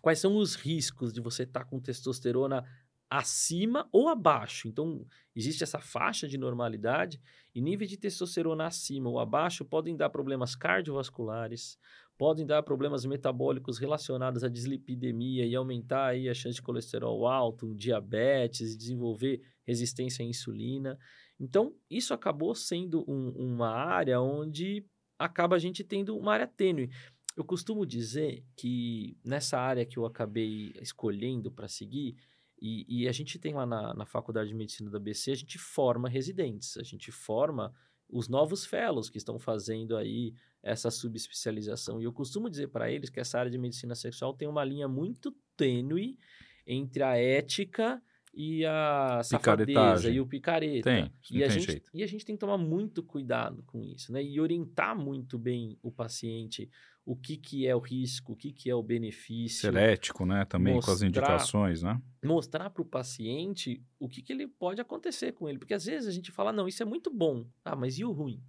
[SPEAKER 2] Quais são os riscos de você estar com testosterona acima ou abaixo? Então, existe essa faixa de normalidade e níveis de testosterona acima ou abaixo podem dar problemas cardiovasculares, podem dar problemas metabólicos relacionados à dislipidemia e aumentar aí a chance de colesterol alto, diabetes, desenvolver resistência à insulina. Então, isso acabou sendo um- uma área onde acaba a gente tendo uma área tênue. Eu costumo dizer que nessa área que eu acabei escolhendo para seguir, e, e a gente tem lá na, na Faculdade de Medicina da BC, a gente forma residentes, a gente forma os novos fellows que estão fazendo aí essa subespecialização. E eu costumo dizer para eles que essa área de medicina sexual tem uma linha muito tênue entre a ética e a safadeza
[SPEAKER 1] Picaretagem.
[SPEAKER 2] e o picareta.
[SPEAKER 1] Tem,
[SPEAKER 2] E a,
[SPEAKER 1] tem
[SPEAKER 2] gente,
[SPEAKER 1] jeito.
[SPEAKER 2] e a gente tem que tomar muito cuidado com isso, né? E orientar muito bem o paciente, o que, que é o risco, o que, que é o benefício.
[SPEAKER 1] Ser ético, né? Também com as
[SPEAKER 2] Mostrar-
[SPEAKER 1] indicações, né?
[SPEAKER 2] Mostrar para o paciente o que, que ele pode acontecer com ele. Porque às vezes a gente fala, não, isso é muito bom. Ah, mas e o ruim?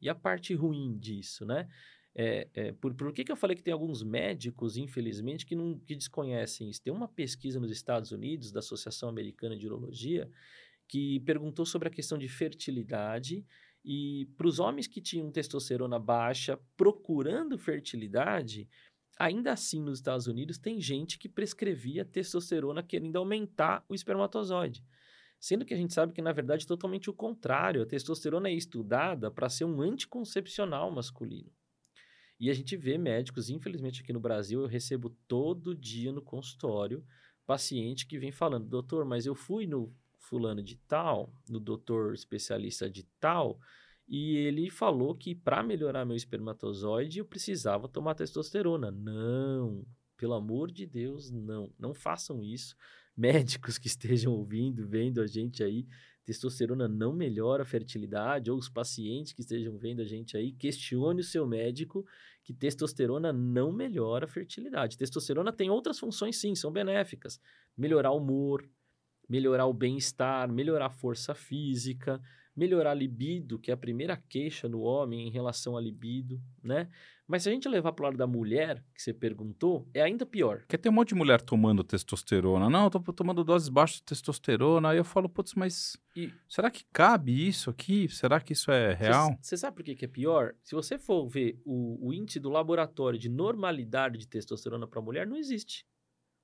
[SPEAKER 2] E a parte ruim disso, né? É, é, por, por que, que eu falei que tem alguns médicos, infelizmente, que, não, que desconhecem isso? Tem uma pesquisa nos Estados Unidos, da Associação Americana de Urologia, que perguntou sobre a questão de fertilidade e para os homens que tinham testosterona baixa procurando fertilidade, ainda assim nos Estados Unidos tem gente que prescrevia testosterona querendo aumentar o espermatozoide. Sendo que a gente sabe que, na verdade, é totalmente o contrário. A testosterona é estudada para ser um anticoncepcional masculino. E a gente vê médicos, infelizmente aqui no Brasil, eu recebo todo dia no consultório paciente que vem falando, doutor, mas eu fui no fulano de tal, no doutor especialista de tal, e ele falou que para melhorar meu espermatozoide eu precisava tomar testosterona. Não, pelo amor de Deus, não. Não façam isso. Médicos que estejam ouvindo, vendo a gente aí, testosterona não melhora a fertilidade, ou os pacientes que estejam vendo a gente aí, questione o seu médico que testosterona não melhora a fertilidade. Testosterona tem outras funções sim, são benéficas. Melhorar o humor, melhorar o bem-estar, melhorar a força física, melhorar a libido, que é a primeira queixa no homem em relação à libido, né? Mas se a gente levar para o lado da mulher, que você perguntou, é ainda pior.
[SPEAKER 1] Porque tem um monte de mulher tomando testosterona. Não, eu tô tomando doses baixas de testosterona. Aí eu falo, putz, mas
[SPEAKER 2] E
[SPEAKER 1] será que cabe isso aqui? Será que isso é real?
[SPEAKER 2] Você sabe por que, que é pior? Se você for ver o, o índice do laboratório de normalidade de testosterona para mulher, não existe.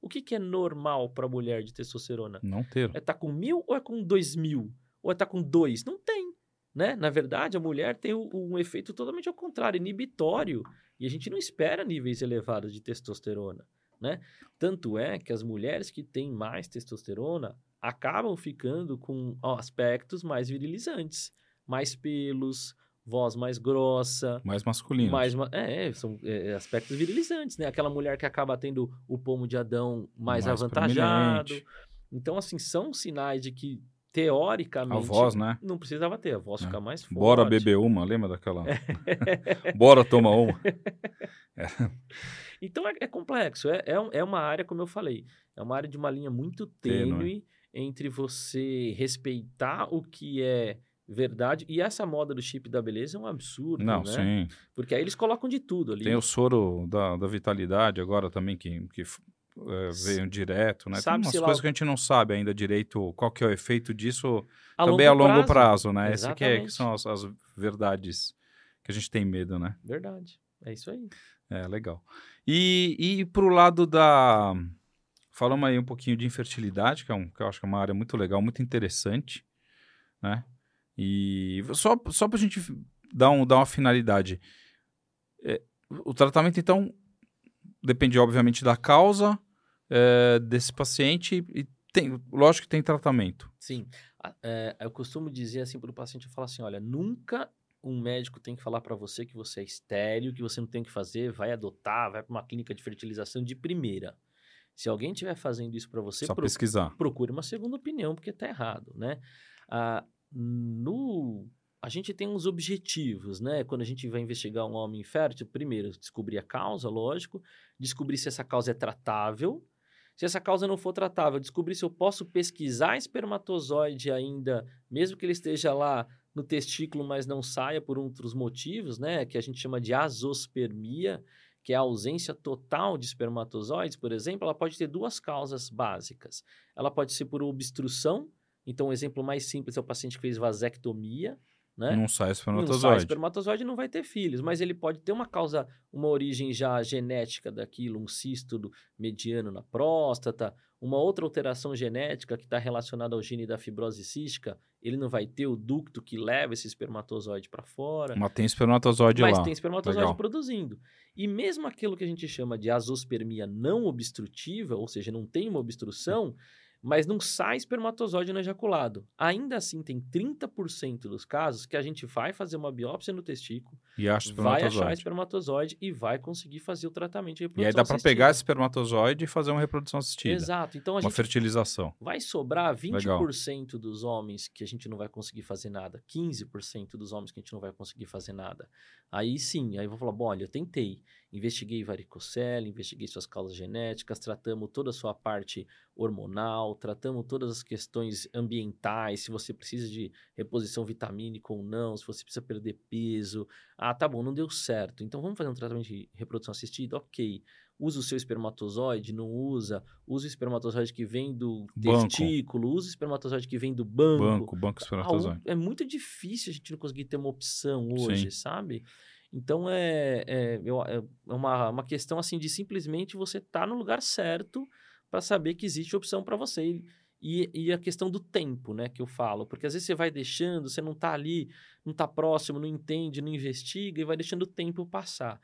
[SPEAKER 2] O que, que é normal para mulher de testosterona?
[SPEAKER 1] Não ter.
[SPEAKER 2] É estar com mil ou é com dois mil? Ou é estar com dois? Não tem. Né? Na verdade, a mulher tem um, um efeito totalmente ao contrário, inibitório. E a gente não espera níveis elevados de testosterona. Né? Tanto é que as mulheres que têm mais testosterona, acabam ficando com aspectos mais virilizantes, mais pelos, voz mais grossa.
[SPEAKER 1] Mais masculino.
[SPEAKER 2] Mais, é, são é, aspectos virilizantes, né? Aquela mulher que acaba tendo o pomo de Adão mais, mais avantajado. Prominente. Então, assim, são sinais de que, teoricamente...
[SPEAKER 1] A voz, né?
[SPEAKER 2] Não precisava ter, a voz é. fica mais forte.
[SPEAKER 1] Bora beber uma, lembra daquela? Bora tomar uma.
[SPEAKER 2] É. Então, é, é complexo. É, é, é uma área, como eu falei, é uma área de uma linha muito tênue entre você respeitar o que é verdade. E essa moda do chip da beleza é um absurdo,
[SPEAKER 1] Não,
[SPEAKER 2] né?
[SPEAKER 1] sim.
[SPEAKER 2] Porque aí eles colocam de tudo ali.
[SPEAKER 1] Tem o soro da, da vitalidade agora também, que, que é, veio direto, né? Sabe Tem umas coisas lá... que a gente não sabe ainda direito quol que é o efeito disso a também longo a longo prazo, prazo né? Essas que, é, que são as, as, verdades que a gente tem medo, né?
[SPEAKER 2] Verdade. É isso aí.
[SPEAKER 1] É, legal. E, e pro lado da... Falamos aí um pouquinho de infertilidade, que, é um, que eu acho que é uma área muito legal, muito interessante, né? E só, só para a gente dar, um, dar uma finalidade. É, o tratamento, então, depende, obviamente, da causa é, desse paciente e tem, lógico que tem tratamento.
[SPEAKER 2] Sim. É, eu costumo dizer assim para o paciente, eu falo assim, olha, nunca um médico tem que falar para você que você é estéreo, que você não tem que fazer, vai adotar, vai para uma clínica de fertilização de primeira. Se alguém estiver fazendo isso para você,
[SPEAKER 1] Só pro, pesquisar.
[SPEAKER 2] procure uma segunda opinião, porque está errado, né? Ah, no a gente tem uns objetivos, né? Quando a gente vai investigar um homem infértil, primeiro, descobrir a causa, lógico, descobrir se essa causa é tratável. Se essa causa não for tratável, descobrir se eu posso pesquisar espermatozoide ainda, mesmo que ele esteja lá no testículo, mas não saia por outros motivos, né? Que a gente chama de azospermia, que é a ausência total de espermatozoides, por exemplo, ela pode ter duas causas básicas. Ela pode ser por obstrução, então, o um exemplo mais simples é o paciente que fez vasectomia, né?
[SPEAKER 1] Não sai espermatozoide.
[SPEAKER 2] Não sai espermatozoide não vai ter filhos, mas ele pode ter uma causa, uma origem já genética daquilo, um cisto mediano na próstata, uma outra alteração genética que está relacionada ao gene da fibrose cística, ele não vai ter o ducto que leva esse espermatozoide para fora.
[SPEAKER 1] Mas tem espermatozoide
[SPEAKER 2] mas
[SPEAKER 1] lá.
[SPEAKER 2] Mas tem espermatozoide Legal. produzindo. E mesmo aquilo que a gente chama de azospermia não obstrutiva, ou seja, não tem uma obstrução, mas não sai espermatozoide no ejaculado. Ainda assim, tem 30% dos casos que a gente vai fazer uma biópsia no testículo,
[SPEAKER 1] e acha
[SPEAKER 2] vai achar espermatozoide e vai conseguir fazer o tratamento de reprodução
[SPEAKER 1] E aí dá para pegar esse espermatozoide e fazer uma reprodução assistida.
[SPEAKER 2] Exato. Então, a
[SPEAKER 1] uma fertilização.
[SPEAKER 2] Vai sobrar 20% Legal. dos homens que a gente não vai conseguir fazer nada, 15% dos homens que a gente não vai conseguir fazer nada. Aí sim, aí eu vou falar, bom, olha, eu tentei, investiguei varicocele, investiguei suas causas genéticas, tratamos toda a sua parte hormonal, tratamos todas as questões ambientais, se você precisa de reposição vitamínica ou não, se você precisa perder peso. Ah, tá bom, não deu certo. Então vamos fazer um tratamento de reprodução assistida? Ok. Usa o seu espermatozoide, não usa. Usa o espermatozoide que vem do banco. testículo, usa o espermatozoide que vem do banco.
[SPEAKER 1] Banco, banco espermatozoide.
[SPEAKER 2] É muito difícil a gente não conseguir ter uma opção hoje, Sim. sabe? Então é, é, é uma, uma questão assim de simplesmente você estar tá no lugar certo para saber que existe opção para você. E, e, a questão do tempo, né, que eu falo. Porque às vezes você vai deixando, você não está ali, não está próximo, não entende, não investiga e vai deixando o tempo passar.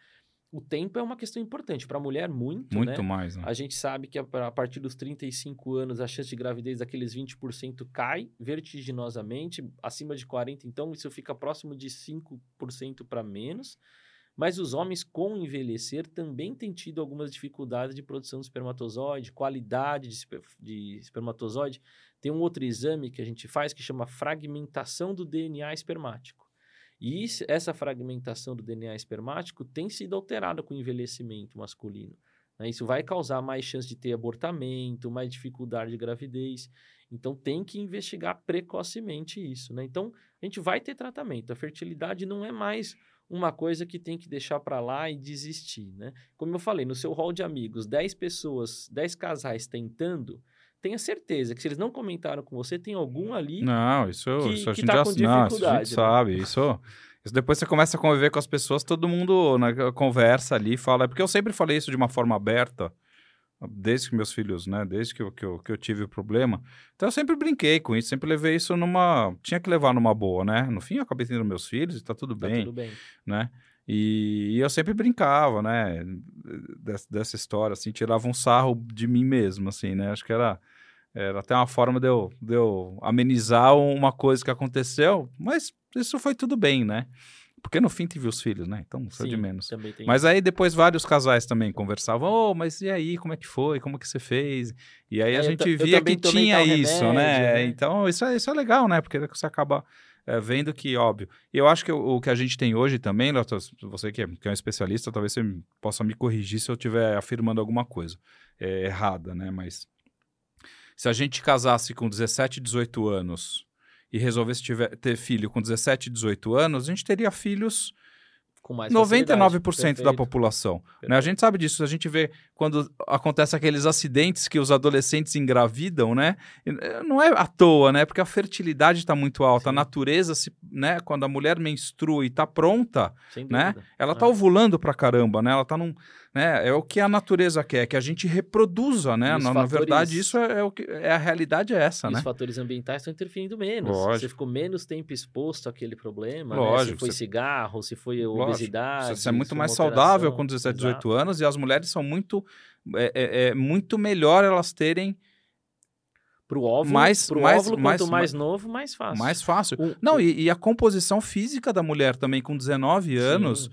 [SPEAKER 2] O tempo é uma questão importante. Para a mulher, muito.
[SPEAKER 1] Muito
[SPEAKER 2] né?
[SPEAKER 1] mais. Né?
[SPEAKER 2] A gente sabe que a, a partir dos 35 anos, a chance de gravidez daqueles 20% cai vertiginosamente. Acima de 40%, então, isso fica próximo de 5% para menos. Mas os homens com envelhecer também têm tido algumas dificuldades de produção de espermatozoide, qualidade de, de espermatozoide. Tem um outro exame que a gente faz que chama fragmentação do DNA espermático. E essa fragmentação do DNA espermático tem sido alterada com o envelhecimento masculino. Né? Isso vai causar mais chance de ter abortamento, mais dificuldade de gravidez. Então, tem que investigar precocemente isso. Né? Então, a gente vai ter tratamento. A fertilidade não é mais uma coisa que tem que deixar para lá e desistir, né? Como eu falei, no seu hall de amigos, 10 pessoas, 10 casais tentando, tenha certeza que se eles não comentaram com você, tem algum ali
[SPEAKER 1] Não, isso, que, isso a gente tá já não, isso a gente né? sabe, isso... Isso depois você começa a conviver com as pessoas, todo mundo na né, conversa ali, fala. Porque eu sempre falei isso de uma forma aberta desde que meus filhos, né, desde que eu, que eu, que eu tive o problema. Então eu sempre brinquei com isso, sempre levei isso numa, tinha que levar numa boa, né? No fim eu acabei tendo meus filhos e tá tudo tá bem,
[SPEAKER 2] tudo bem,
[SPEAKER 1] né? E, e eu sempre brincava, né, dessa, dessa história, assim, tirava um sarro de mim mesmo, assim, né? Acho que era Era até uma forma de eu, de eu amenizar uma coisa que aconteceu, mas isso foi tudo bem, né? Porque no fim tive os filhos, né? Então foi de menos. Mas aí depois vários casais também conversavam, oh, mas e aí, como é que foi? Como que você fez? E aí é, a gente via que tinha isso, remédio, né? né? Então isso é, isso é legal, né? Porque você acaba é, vendo que, óbvio. E eu acho que o, o, que a gente tem hoje também, você que é, que é um especialista, talvez você possa me corrigir se eu estiver afirmando alguma coisa é, errada, né? Mas se a gente casasse com 17, 18 anos e resolvesse tiver, ter filho com 17, 18 anos, a gente teria filhos com mais 99% da população. Né? A gente sabe disso, a gente vê quando acontece aqueles acidentes que os adolescentes engravidam, né? Eh, não é à toa, né? Porque a fertilidade está muito alta, Sim. a natureza, se, né? Quando a mulher menstrua e está pronta, né? Ela está ah. ovulando pra caramba, né? Ela está num né? É o que a natureza quer, que a gente reproduza, né? Na, fatores... na, verdade, isso é, é, o que é a realidade é essa, e né?
[SPEAKER 2] Os fatores ambientais estão interferindo menos. Lógico. Você ficou menos tempo exposto àquele problema,
[SPEAKER 1] Lógico,
[SPEAKER 2] né? Se foi
[SPEAKER 1] você...
[SPEAKER 2] cigarro, se foi obesidade.
[SPEAKER 1] Você é muito mais saudável com 17, 18 Exato. anos e as mulheres são muito é, é, é muito melhor elas terem
[SPEAKER 2] Pro óvulo, mais, pro mais, óvulo, mais, quanto mais, mais, novo, mais fácil.
[SPEAKER 1] Mais fácil. O, Não, o... E, e, a composição física da mulher também, com 19 anos, Sim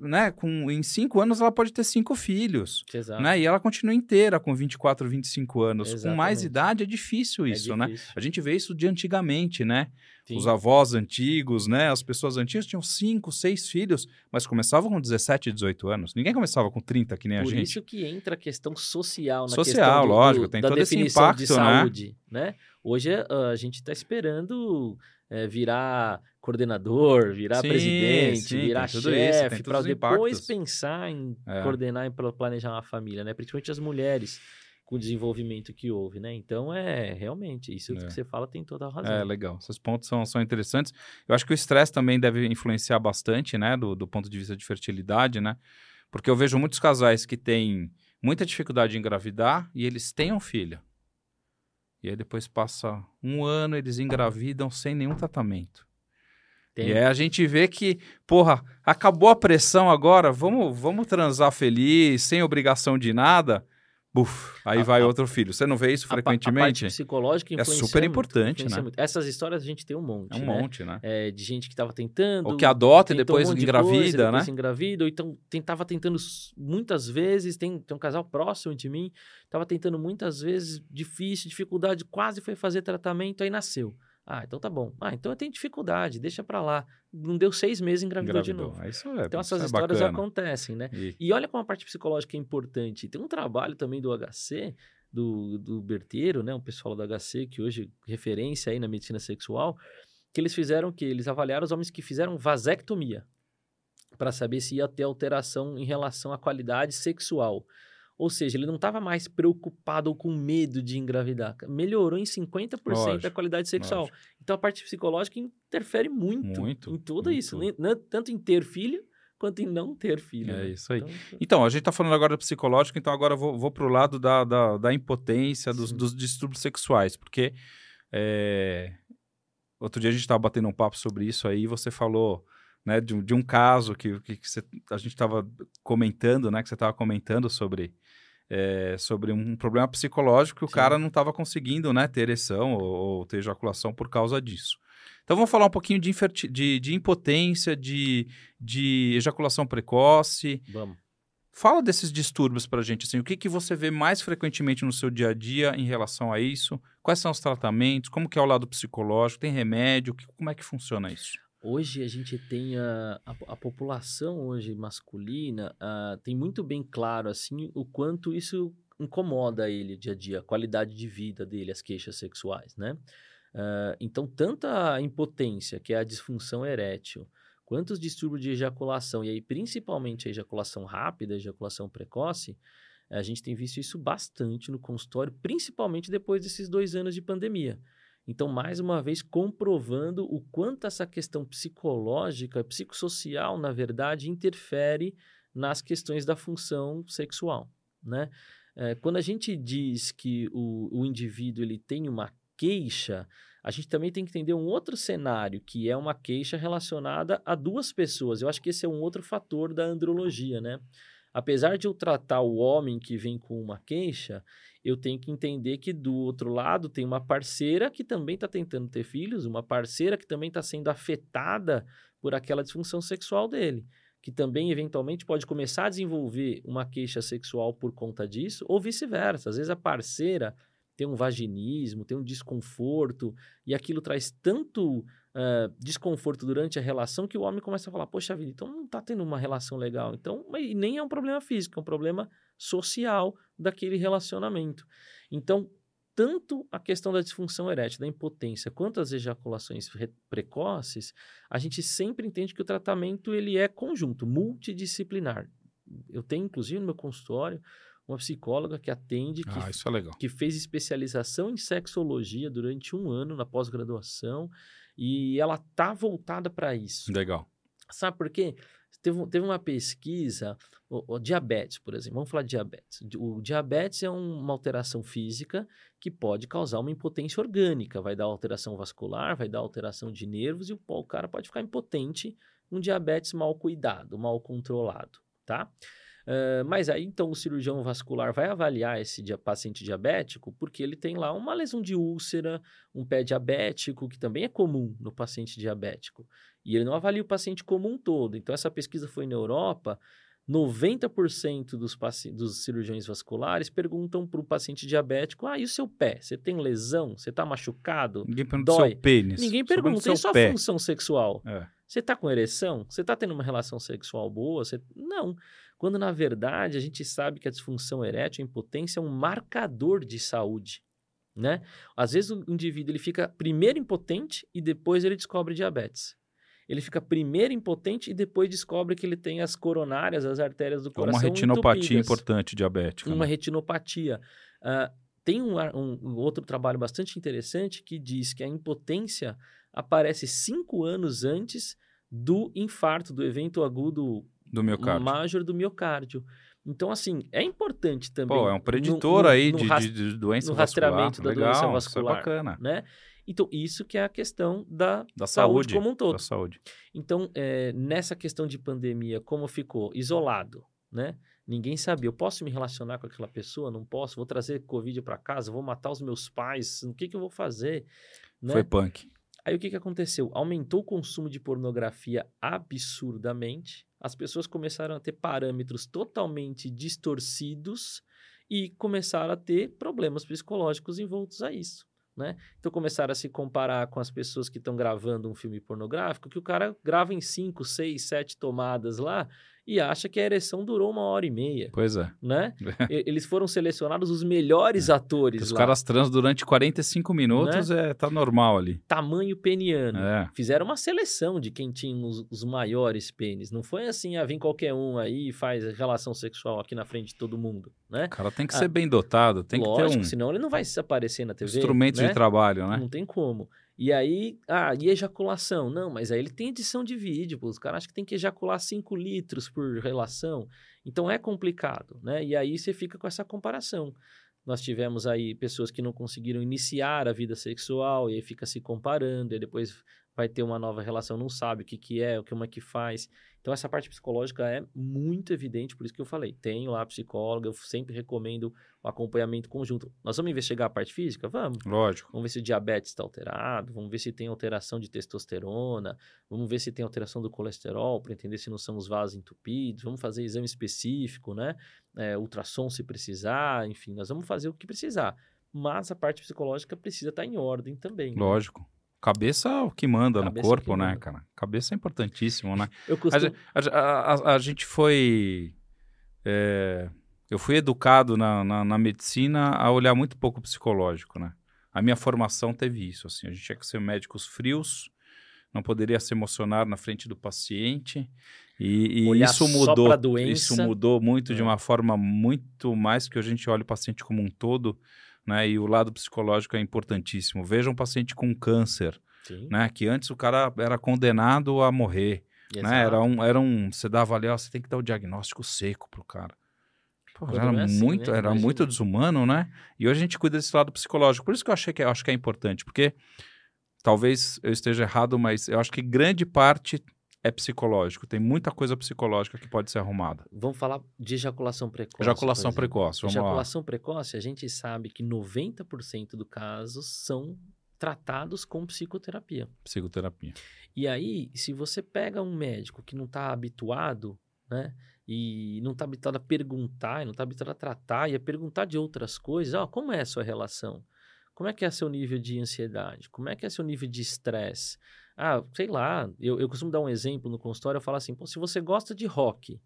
[SPEAKER 1] né, com, em cinco anos ela pode ter cinco filhos. Exato. Né? E ela continua inteira com 24, 25 anos. Exatamente. Com mais idade é difícil é isso, é difícil. né? A gente vê isso de antigamente, né? Sim. Os avós antigos, né? As pessoas antigas tinham cinco, seis filhos, mas começavam com 17, 18 anos. Ninguém começava com 30, que nem
[SPEAKER 2] Por
[SPEAKER 1] a gente. Por
[SPEAKER 2] isso que entra a questão social na
[SPEAKER 1] social,
[SPEAKER 2] questão do,
[SPEAKER 1] lógico,
[SPEAKER 2] do,
[SPEAKER 1] tem
[SPEAKER 2] da
[SPEAKER 1] todo
[SPEAKER 2] definição
[SPEAKER 1] esse impacto,
[SPEAKER 2] de saúde, né? né? Hoje uh, a gente está esperando é, virar coordenador, virar sim, presidente, sim, virar chefe, para depois pensar em é. coordenar e planejar uma família, né? Principalmente as mulheres com o desenvolvimento que houve, né? Então, é realmente, isso é. que você fala tem toda a razão.
[SPEAKER 1] É, legal. Esses pontos são, são interessantes. Eu acho que o estresse também deve influenciar bastante, né? Do, do ponto de vista de fertilidade, né? Porque eu vejo muitos casais que têm muita dificuldade em engravidar e eles têm um filho. E aí depois passa um ano, eles engravidam sem nenhum tratamento. Tem. E aí a gente vê que, porra, acabou a pressão agora, vamos, vamos transar feliz, sem obrigação de nada. Buf, aí a, vai a, outro filho. Você não vê isso frequentemente? A
[SPEAKER 2] parte psicológica
[SPEAKER 1] é super importante, né?
[SPEAKER 2] Muito. Essas histórias a gente tem um monte,
[SPEAKER 1] É um
[SPEAKER 2] né?
[SPEAKER 1] monte, né?
[SPEAKER 2] É, de gente que estava tentando...
[SPEAKER 1] Ou que adota e depois um engravida, coisa, né? Depois
[SPEAKER 2] engravida, ou então tentava tentando muitas vezes, tem, tem um casal próximo de mim, estava tentando muitas vezes, difícil, dificuldade, quase foi fazer tratamento, aí nasceu. Ah, então tá bom. Ah, então eu tenho dificuldade, deixa pra lá. Não deu seis meses, engravidou, engravidou. de novo.
[SPEAKER 1] Isso é,
[SPEAKER 2] então essas
[SPEAKER 1] é
[SPEAKER 2] histórias
[SPEAKER 1] bacana.
[SPEAKER 2] acontecem, né? E... e... olha como a parte psicológica é importante. Tem um trabalho também do HC, do, do Berteiro, né? Um pessoal do HC, que hoje é referência aí na medicina sexual, que eles fizeram que eles avaliaram os homens que fizeram vasectomia para saber se ia ter alteração em relação à qualidade sexual. Ou seja, ele não estava mais preocupado ou com medo de engravidar. Melhorou em 50% lógico, a qualidade sexual. Lógico. Então a parte psicológica interfere muito, muito em tudo muito. isso. Tanto em ter filho quanto em não ter filho.
[SPEAKER 1] É
[SPEAKER 2] né?
[SPEAKER 1] isso aí. Então, então, a gente está falando agora do psicológico, então agora eu vou, vou para o lado da, da, da impotência, dos, dos, distúrbios sexuais, porque é... outro dia a gente estava batendo um papo sobre isso aí e você falou né, de, de um caso que, que, que você, a gente estava comentando, né, que você estava comentando sobre é, sobre um problema psicológico que o cara não estava conseguindo né, ter ereção ou, ou, ter ejaculação por causa disso. Então vamos falar um pouquinho de, de, de impotência, de, de ejaculação precoce.
[SPEAKER 2] Vamos.
[SPEAKER 1] Fala desses distúrbios para a gente, assim, o que, que você vê mais frequentemente no seu dia a dia em relação a isso? Quais são os tratamentos? Como que é o lado psicológico? Tem remédio? Como é que funciona isso?
[SPEAKER 2] Hoje a gente tem a, a, a população hoje masculina uh, tem muito bem claro assim o quanto isso incomoda ele dia a dia, a qualidade de vida dele, as queixas sexuais, né? Uh, então, tanto a impotência, que é a disfunção erétil, quanto os distúrbios de ejaculação, e aí principalmente a ejaculação rápida, a ejaculação precoce, a gente tem visto isso bastante no consultório, principalmente depois desses dois anos de pandemia. Então, mais uma vez, comprovando o quanto essa questão psicológica, psicossocial, na verdade, interfere nas questões da função sexual, né? É, quando a gente diz que o, o indivíduo ele tem uma queixa, a gente também tem que entender um outro cenário, que é uma queixa relacionada a duas pessoas. Eu acho que esse é um outro fator da andrologia, né? Apesar de eu tratar o homem que vem com uma queixa, eu tenho que entender que do outro lado tem uma parceira que também está tentando ter filhos, uma parceira que também está sendo afetada por aquela disfunção sexual dele, que também eventualmente pode começar a desenvolver uma queixa sexual por conta disso, ou vice-versa. Às vezes a parceira tem um vaginismo, tem um desconforto, e aquilo traz tanto uh, desconforto durante a relação que o homem começa a falar: Poxa vida, então não está tendo uma relação legal. Então, e nem é um problema físico, é um problema social daquele relacionamento. Então, tanto a questão da disfunção erétil, da impotência, quanto as ejaculações precoces, a gente sempre entende que o tratamento ele é conjunto, multidisciplinar. Eu tenho, inclusive, no meu consultório, uma psicóloga que atende, que,
[SPEAKER 1] ah, isso é legal.
[SPEAKER 2] que fez especialização em sexologia durante um ano na pós-graduação e ela tá voltada para isso.
[SPEAKER 1] Legal.
[SPEAKER 2] Sabe por quê? Teve, teve uma pesquisa, o, o, diabetes, por exemplo. Vamos falar de diabetes. O diabetes é um, uma alteração física que pode causar uma impotência orgânica. Vai dar alteração vascular, vai dar alteração de nervos e o, o cara pode ficar impotente. Um diabetes mal cuidado, mal controlado, tá? Uh, mas aí, então, o cirurgião vascular vai avaliar esse dia, paciente diabético porque ele tem lá uma lesão de úlcera, um pé diabético, que também é comum no paciente diabético. E ele não avalia o paciente como um todo. Então, essa pesquisa foi na Europa. 90% dos, dos cirurgiões vasculares perguntam para o paciente diabético: Ah, e o seu pé? Você tem lesão? Você está machucado?
[SPEAKER 1] Ninguém pergunta o seu pênis.
[SPEAKER 2] Ninguém pergunta. E sua pé? função sexual? É. Você está com ereção? Você está tendo uma relação sexual boa? Você... Não. Quando, na verdade, a gente sabe que a disfunção erétil, a impotência, é um marcador de saúde. Né? Às vezes o indivíduo ele fica primeiro impotente e depois ele descobre diabetes. Ele fica primeiro impotente e depois descobre que ele tem as coronárias, as artérias do coração
[SPEAKER 1] Uma retinopatia entupidas. importante diabética.
[SPEAKER 2] Uma né? retinopatia. Uh, tem um, um, um, outro trabalho bastante interessante que diz que a impotência aparece cinco anos antes do infarto, do evento agudo
[SPEAKER 1] do miocárdio.
[SPEAKER 2] major do miocárdio. Então, assim, é importante também.
[SPEAKER 1] Pô, é um preditor no, no, aí no de, de, de, doença
[SPEAKER 2] no
[SPEAKER 1] vascular.
[SPEAKER 2] rastreamento da
[SPEAKER 1] Legal,
[SPEAKER 2] doença vascular.
[SPEAKER 1] Isso é bacana.
[SPEAKER 2] Né? Então, isso que é a questão da, da saúde, saúde como um todo.
[SPEAKER 1] Da saúde.
[SPEAKER 2] Então, é, nessa questão de pandemia, como ficou? Isolado, né? Ninguém sabia. Eu posso me relacionar com aquela pessoa? Não posso? Vou trazer Covid para casa? Vou matar os meus pais? O que, que eu vou fazer? Né?
[SPEAKER 1] Foi punk.
[SPEAKER 2] Aí o que, que aconteceu? Aumentou o consumo de pornografia absurdamente. As pessoas começaram a ter parâmetros totalmente distorcidos e começaram a ter problemas psicológicos envoltos a isso. Né? Então começaram a se comparar com as pessoas que estão gravando um filme pornográfico, que o cara grava em 5, 6, 7 tomadas lá e acha que a ereção durou uma hora e meia.
[SPEAKER 1] Pois é.
[SPEAKER 2] Né? Eles foram selecionados os melhores é. atores
[SPEAKER 1] Os
[SPEAKER 2] lá.
[SPEAKER 1] caras trans durante 45 minutos né? é, tá normal ali.
[SPEAKER 2] Tamanho peniano. É. Fizeram uma seleção de quem tinha os, os, maiores pênis. Não foi assim, ah, vem qualquer um aí e faz relação sexual aqui na frente de todo mundo, né?
[SPEAKER 1] O cara tem que ah, ser bem dotado, tem lógico, que ter um...
[SPEAKER 2] senão ele não vai se aparecer na TV.
[SPEAKER 1] Instrumento
[SPEAKER 2] né?
[SPEAKER 1] de trabalho, né?
[SPEAKER 2] Não tem como. E aí, ah, e ejaculação? Não, mas aí ele tem edição de vídeo, pô, os caras acham que tem que ejacular 5 litros por relação. Então é complicado, né? E aí você fica com essa comparação. Nós tivemos aí pessoas que não conseguiram iniciar a vida sexual e aí fica se comparando, e depois vai ter uma nova relação, não sabe o que, que é, o que uma que faz. Então, essa parte psicológica é muito evidente, por isso que eu falei. Tenho lá psicóloga, eu sempre recomendo o acompanhamento conjunto. Nós vamos investigar a parte física? Vamos.
[SPEAKER 1] Lógico.
[SPEAKER 2] Vamos ver se o diabetes está alterado, vamos ver se tem alteração de testosterona, vamos ver se tem alteração do colesterol, para entender se não são os vasos entupidos, vamos fazer exame específico, né? É, ultrassom se precisar, enfim, nós vamos fazer o que precisar. Mas a parte psicológica precisa estar tá em ordem também.
[SPEAKER 1] Né? Lógico. Cabeça é o que manda Cabeça no corpo, né, manda. cara? Cabeça é importantíssimo, né?
[SPEAKER 2] Eu costumo...
[SPEAKER 1] a, a, a, a gente foi. É, eu fui educado na, na, na, medicina a olhar muito pouco psicológico, né? A minha formação teve isso, assim. A gente tinha que ser médicos frios, não poderia se emocionar na frente do paciente. E, e isso mudou. Isso mudou muito é. de uma forma muito mais que a gente olha o paciente como um todo né? E o lado psicológico é importantíssimo. Veja um paciente com câncer, Sim. né? Que antes o cara era condenado a morrer, né? Era um, era um, você dava ali, ó, você tem que dar o diagnóstico seco pro cara. Pô, era é assim, muito, né? era Imagina. muito desumano, né? E hoje a gente cuida desse lado psicológico. Por isso que eu achei que eu acho que é importante, porque talvez eu esteja errado, mas eu acho que grande parte é psicológico? Tem muita coisa psicológica que pode ser arrumada.
[SPEAKER 2] Vamos falar de ejaculação precoce.
[SPEAKER 1] Ejaculação precoce, vamos lá.
[SPEAKER 2] Ejaculação precoce, a gente sabe que 90% dos casos são tratados com psicoterapia.
[SPEAKER 1] Psicoterapia.
[SPEAKER 2] E aí, se você pega um médico que não está habituado, né? E não está habituado a perguntar, e não está habituado a tratar, e a perguntar de outras coisas, ó, como é a sua relação? Como é que é seu nível de ansiedade? Como é que é seu nível de estresse? Ah, sei lá, eu, eu costumo dar um exemplo no consultório, eu falo assim, se você gosta de rock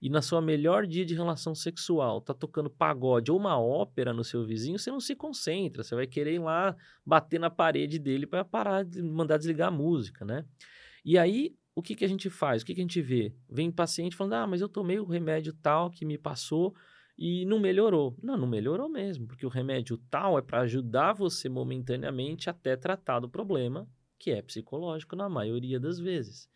[SPEAKER 2] e na sua melhor dia de relação sexual tá tocando pagode ou uma ópera no seu vizinho, você não se concentra, você vai querer ir lá bater na parede dele para parar de mandar desligar a música, né? E aí, o que, que a gente faz? O que, que a gente vê? Vem paciente falando, ah, mas eu tomei o remédio tal que me passou e não melhorou. Não, não melhorou mesmo, porque o remédio tal é para ajudar você momentaneamente até tratar do problema, que é psicológico na maioria das vezes.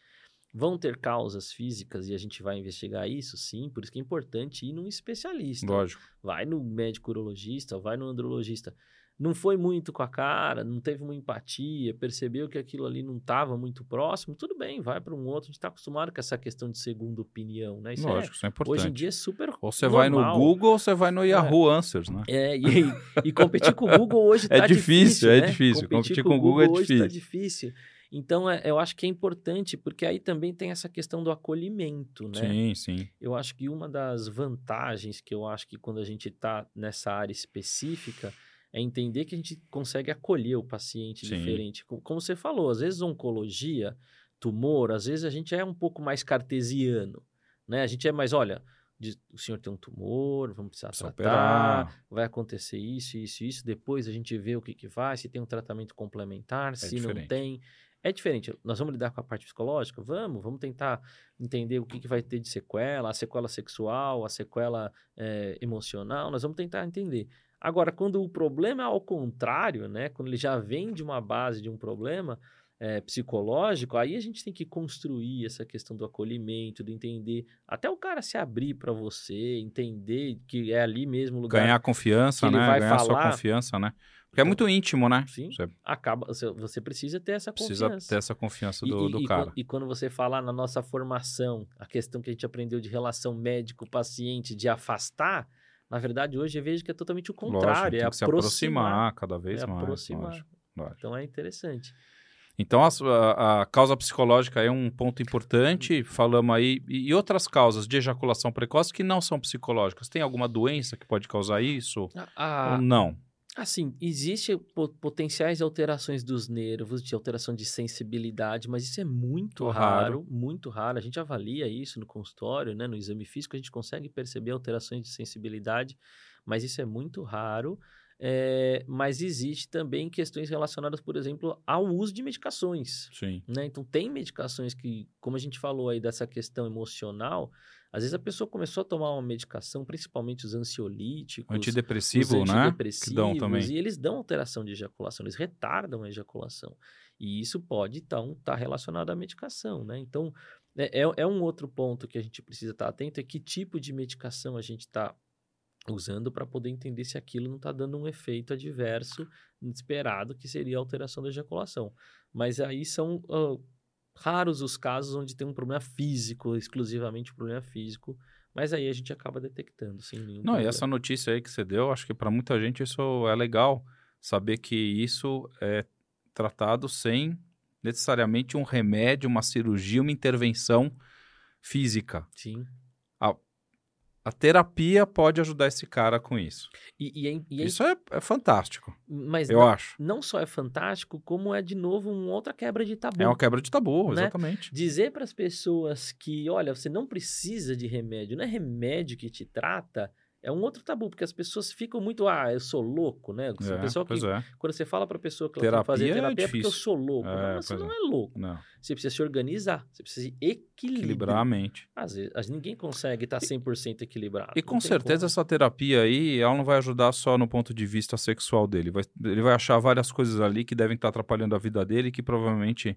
[SPEAKER 2] Vão ter causas físicas e a gente vai investigar isso, sim, por isso que é importante ir num especialista.
[SPEAKER 1] Lógico.
[SPEAKER 2] Vai no médico urologista, vai no andrologista. Não foi muito com a cara, não teve uma empatia, percebeu que aquilo ali não estava muito próximo, tudo bem, vai para um outro. A gente está acostumado com essa questão de segunda opinião, né? Isso é-
[SPEAKER 1] Lógico, isso é importante.
[SPEAKER 2] hoje em dia é super
[SPEAKER 1] Ou você vai no. Google ou você vai no Yahoo Answers, né?
[SPEAKER 2] É, e, e competir com o Google hoje
[SPEAKER 1] É
[SPEAKER 2] tá
[SPEAKER 1] difícil, é
[SPEAKER 2] né?
[SPEAKER 1] difícil. Competir com o Google é
[SPEAKER 2] hoje tá
[SPEAKER 1] difícil.
[SPEAKER 2] difícil. Então, é- eu acho que é importante, porque aí também tem essa questão do acolhimento, né?
[SPEAKER 1] Sim, sim.
[SPEAKER 2] Eu acho que uma das vantagens que eu acho que quando a gente está nessa área específica é entender que a gente consegue acolher o paciente
[SPEAKER 1] Sim.
[SPEAKER 2] diferente. Co- Como você falou, às vezes oncologia, tumor, às vezes a gente é um pouco mais cartesiano, né? A gente é mais, olha, diz- o senhor tem um tumor, vamos precisar
[SPEAKER 1] Precisa
[SPEAKER 2] tratar,
[SPEAKER 1] operar.
[SPEAKER 2] vai acontecer isso, isso, isso, depois a gente vê o que, que vai, se tem um tratamento complementar, se não
[SPEAKER 1] diferente.
[SPEAKER 2] tem. É diferente. Nós vamos lidar com a parte psicológica? Vamos, vamos tentar entender o que, que vai ter de sequela, a sequela sexual, a sequela eh, emocional, nós vamos tentar entender. Agora, quando o problema é ao contrário, né? Quando ele já vem de uma base de um problema eh, psicológico, aí a gente tem que construir essa questão do acolhimento, do entender, até o cara se abrir para você, entender que é ali mesmo o lugar.
[SPEAKER 1] Ganhar confiança, né? Ganhar sua
[SPEAKER 2] falar.
[SPEAKER 1] confiança, né? Porque é muito íntimo, né?
[SPEAKER 2] Sim.
[SPEAKER 1] Você
[SPEAKER 2] Acaba, você- precisa ter essa
[SPEAKER 1] precisa
[SPEAKER 2] confiança.
[SPEAKER 1] ter essa confiança
[SPEAKER 2] E-
[SPEAKER 1] do,
[SPEAKER 2] e,
[SPEAKER 1] do
[SPEAKER 2] e
[SPEAKER 1] cara.
[SPEAKER 2] quan- E, quando você fala na nossa formação, a questão que a gente aprendeu de relação médico-paciente, de afastar, na verdade, hoje eu vejo que é totalmente o contrário.
[SPEAKER 1] Lógico, tem
[SPEAKER 2] é
[SPEAKER 1] que se
[SPEAKER 2] aproximar.
[SPEAKER 1] aproximar cada vez
[SPEAKER 2] é
[SPEAKER 1] mais.
[SPEAKER 2] aproximar.
[SPEAKER 1] lógico, lógico.
[SPEAKER 2] Então é interessante.
[SPEAKER 1] Então, a, a- a causa psicológica é um ponto importante. Falamos aí. E, e outras causas de ejaculação precoce que não são psicológicas? Tem alguma doença que pode causar isso?
[SPEAKER 2] Ah,
[SPEAKER 1] Ou não?
[SPEAKER 2] Assim, existe po- potenciais alterações dos nervos, de alteração de sensibilidade, mas isso é muito
[SPEAKER 1] Muito
[SPEAKER 2] raro,
[SPEAKER 1] raro.
[SPEAKER 2] muito raro. A gente avalia isso no consultório, né, no exame físico, a gente consegue perceber alterações de sensibilidade, mas isso é muito raro. É, mas existe também questões relacionadas, por exemplo, ao uso de medicações.
[SPEAKER 1] Sim.
[SPEAKER 2] né? Então, tem medicações que, como a gente falou aí dessa questão emocional, às vezes a pessoa começou a tomar uma medicação, principalmente os ansiolíticos,
[SPEAKER 1] Antidepressivo,
[SPEAKER 2] os
[SPEAKER 1] né?
[SPEAKER 2] antidepressivos,
[SPEAKER 1] Que dão também.
[SPEAKER 2] e eles dão alteração de ejaculação, eles retardam a ejaculação. E isso pode, então, estar relacionado à medicação, né? Então, é, é- é um outro ponto que a gente precisa estar atento, é que tipo de medicação a gente está usando para poder entender se aquilo não está dando um efeito adverso esperado, que seria a alteração da ejaculação. Mas aí são ah, raros os casos onde tem um problema físico, exclusivamente um problema físico, mas aí a gente acaba detectando, sem nenhum
[SPEAKER 1] Não, e
[SPEAKER 2] problema.
[SPEAKER 1] essa notícia aí que você deu, acho que para muita gente isso é legal. Saber que isso é tratado sem necessariamente um remédio, uma cirurgia, uma intervenção física.
[SPEAKER 2] Sim.
[SPEAKER 1] A terapia pode ajudar esse cara com isso.
[SPEAKER 2] E, e é- e é-
[SPEAKER 1] Isso é, é fantástico,
[SPEAKER 2] mas
[SPEAKER 1] eu
[SPEAKER 2] não,
[SPEAKER 1] acho.
[SPEAKER 2] não só é fantástico, como é de novo uma outra quebra de tabu.
[SPEAKER 1] É uma quebra de tabu,
[SPEAKER 2] Né?
[SPEAKER 1] exatamente.
[SPEAKER 2] Dizer para as pessoas que, olha, você não precisa de remédio, não é remédio que te trata, é um outro tabu, porque as pessoas ficam muito, ah, eu sou louco, né?
[SPEAKER 1] É,
[SPEAKER 2] pessoa que,
[SPEAKER 1] é.
[SPEAKER 2] quando você fala para a pessoa que ela que fazer
[SPEAKER 1] Terapia é
[SPEAKER 2] é porque eu sou louco.
[SPEAKER 1] É,
[SPEAKER 2] não, mas você não
[SPEAKER 1] é.
[SPEAKER 2] é louco.
[SPEAKER 1] Não,
[SPEAKER 2] Você precisa se organizar, você precisa se equilibrar.
[SPEAKER 1] equilibrar a mente.
[SPEAKER 2] Às vezes, às- ninguém consegue estar 100% equilibrado.
[SPEAKER 1] E com certeza
[SPEAKER 2] como.
[SPEAKER 1] essa terapia aí, ela não vai ajudar só no ponto de vista sexual dele. Vai- ele vai achar várias coisas ali que devem estar atrapalhando a vida dele, que provavelmente,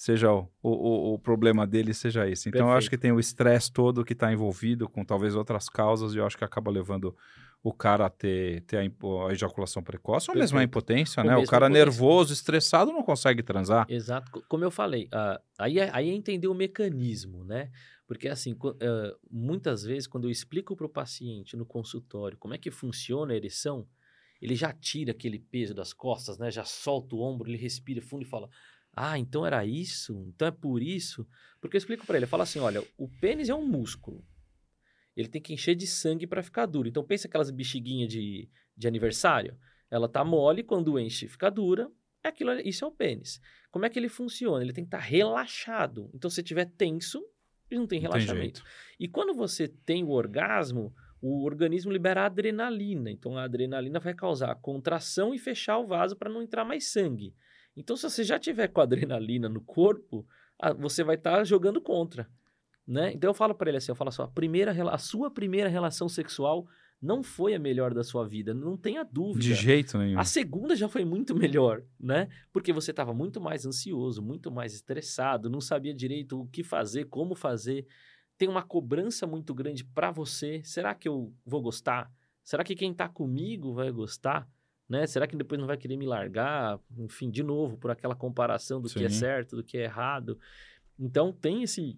[SPEAKER 1] seja o, o, o problema dele seja esse. Então, eu acho que tem o estresse todo que está envolvido com talvez outras causas e eu acho que acaba levando o cara a ter, ter a, a ejaculação precoce ou mesmo a impotência, ou né? O cara nervoso, estressado, não consegue transar.
[SPEAKER 2] Exato. Como eu falei, uh, aí, é, aí é entender o mecanismo, né? Porque, assim, uh, muitas vezes, quando eu explico para o paciente no consultório como é que funciona a ereção, ele já tira aquele peso das costas, né? Já solta o ombro, ele respira fundo e fala: Ah, então era isso? Então é por isso? Porque eu explico para ele, eu falo assim: olha, o pênis é um músculo. Ele tem que encher de sangue para ficar duro. Então pensa aquelas bexiguinhas de, de aniversário. Ela tá mole, quando enche fica dura. É aquilo, isso é o pênis. Como é que ele funciona? Ele tem que estar tá relaxado. Então se estiver tenso, ele não tem relaxamento. Tem e quando você tem o orgasmo, o organismo libera adrenalina. Então a adrenalina vai causar contração e fechar o vaso para não entrar mais sangue. Então se você já tiver com adrenalina no corpo, você vai estar tá jogando contra. Né? Então eu falo para ele assim, eu falo assim, a, primeira, a sua primeira relação sexual não foi a melhor da sua vida, não tenha dúvida.
[SPEAKER 1] De jeito nenhum.
[SPEAKER 2] A segunda já foi muito melhor, né? Porque você estava muito mais ansioso, muito mais estressado, não sabia direito o que fazer, como fazer tem uma cobrança muito grande para você. Será que eu vou gostar? Será que quem está comigo vai gostar? Né? Será que depois não vai querer me largar? Enfim, de novo, por aquela comparação do Sim. que é certo, do que é errado. Então, tem esse,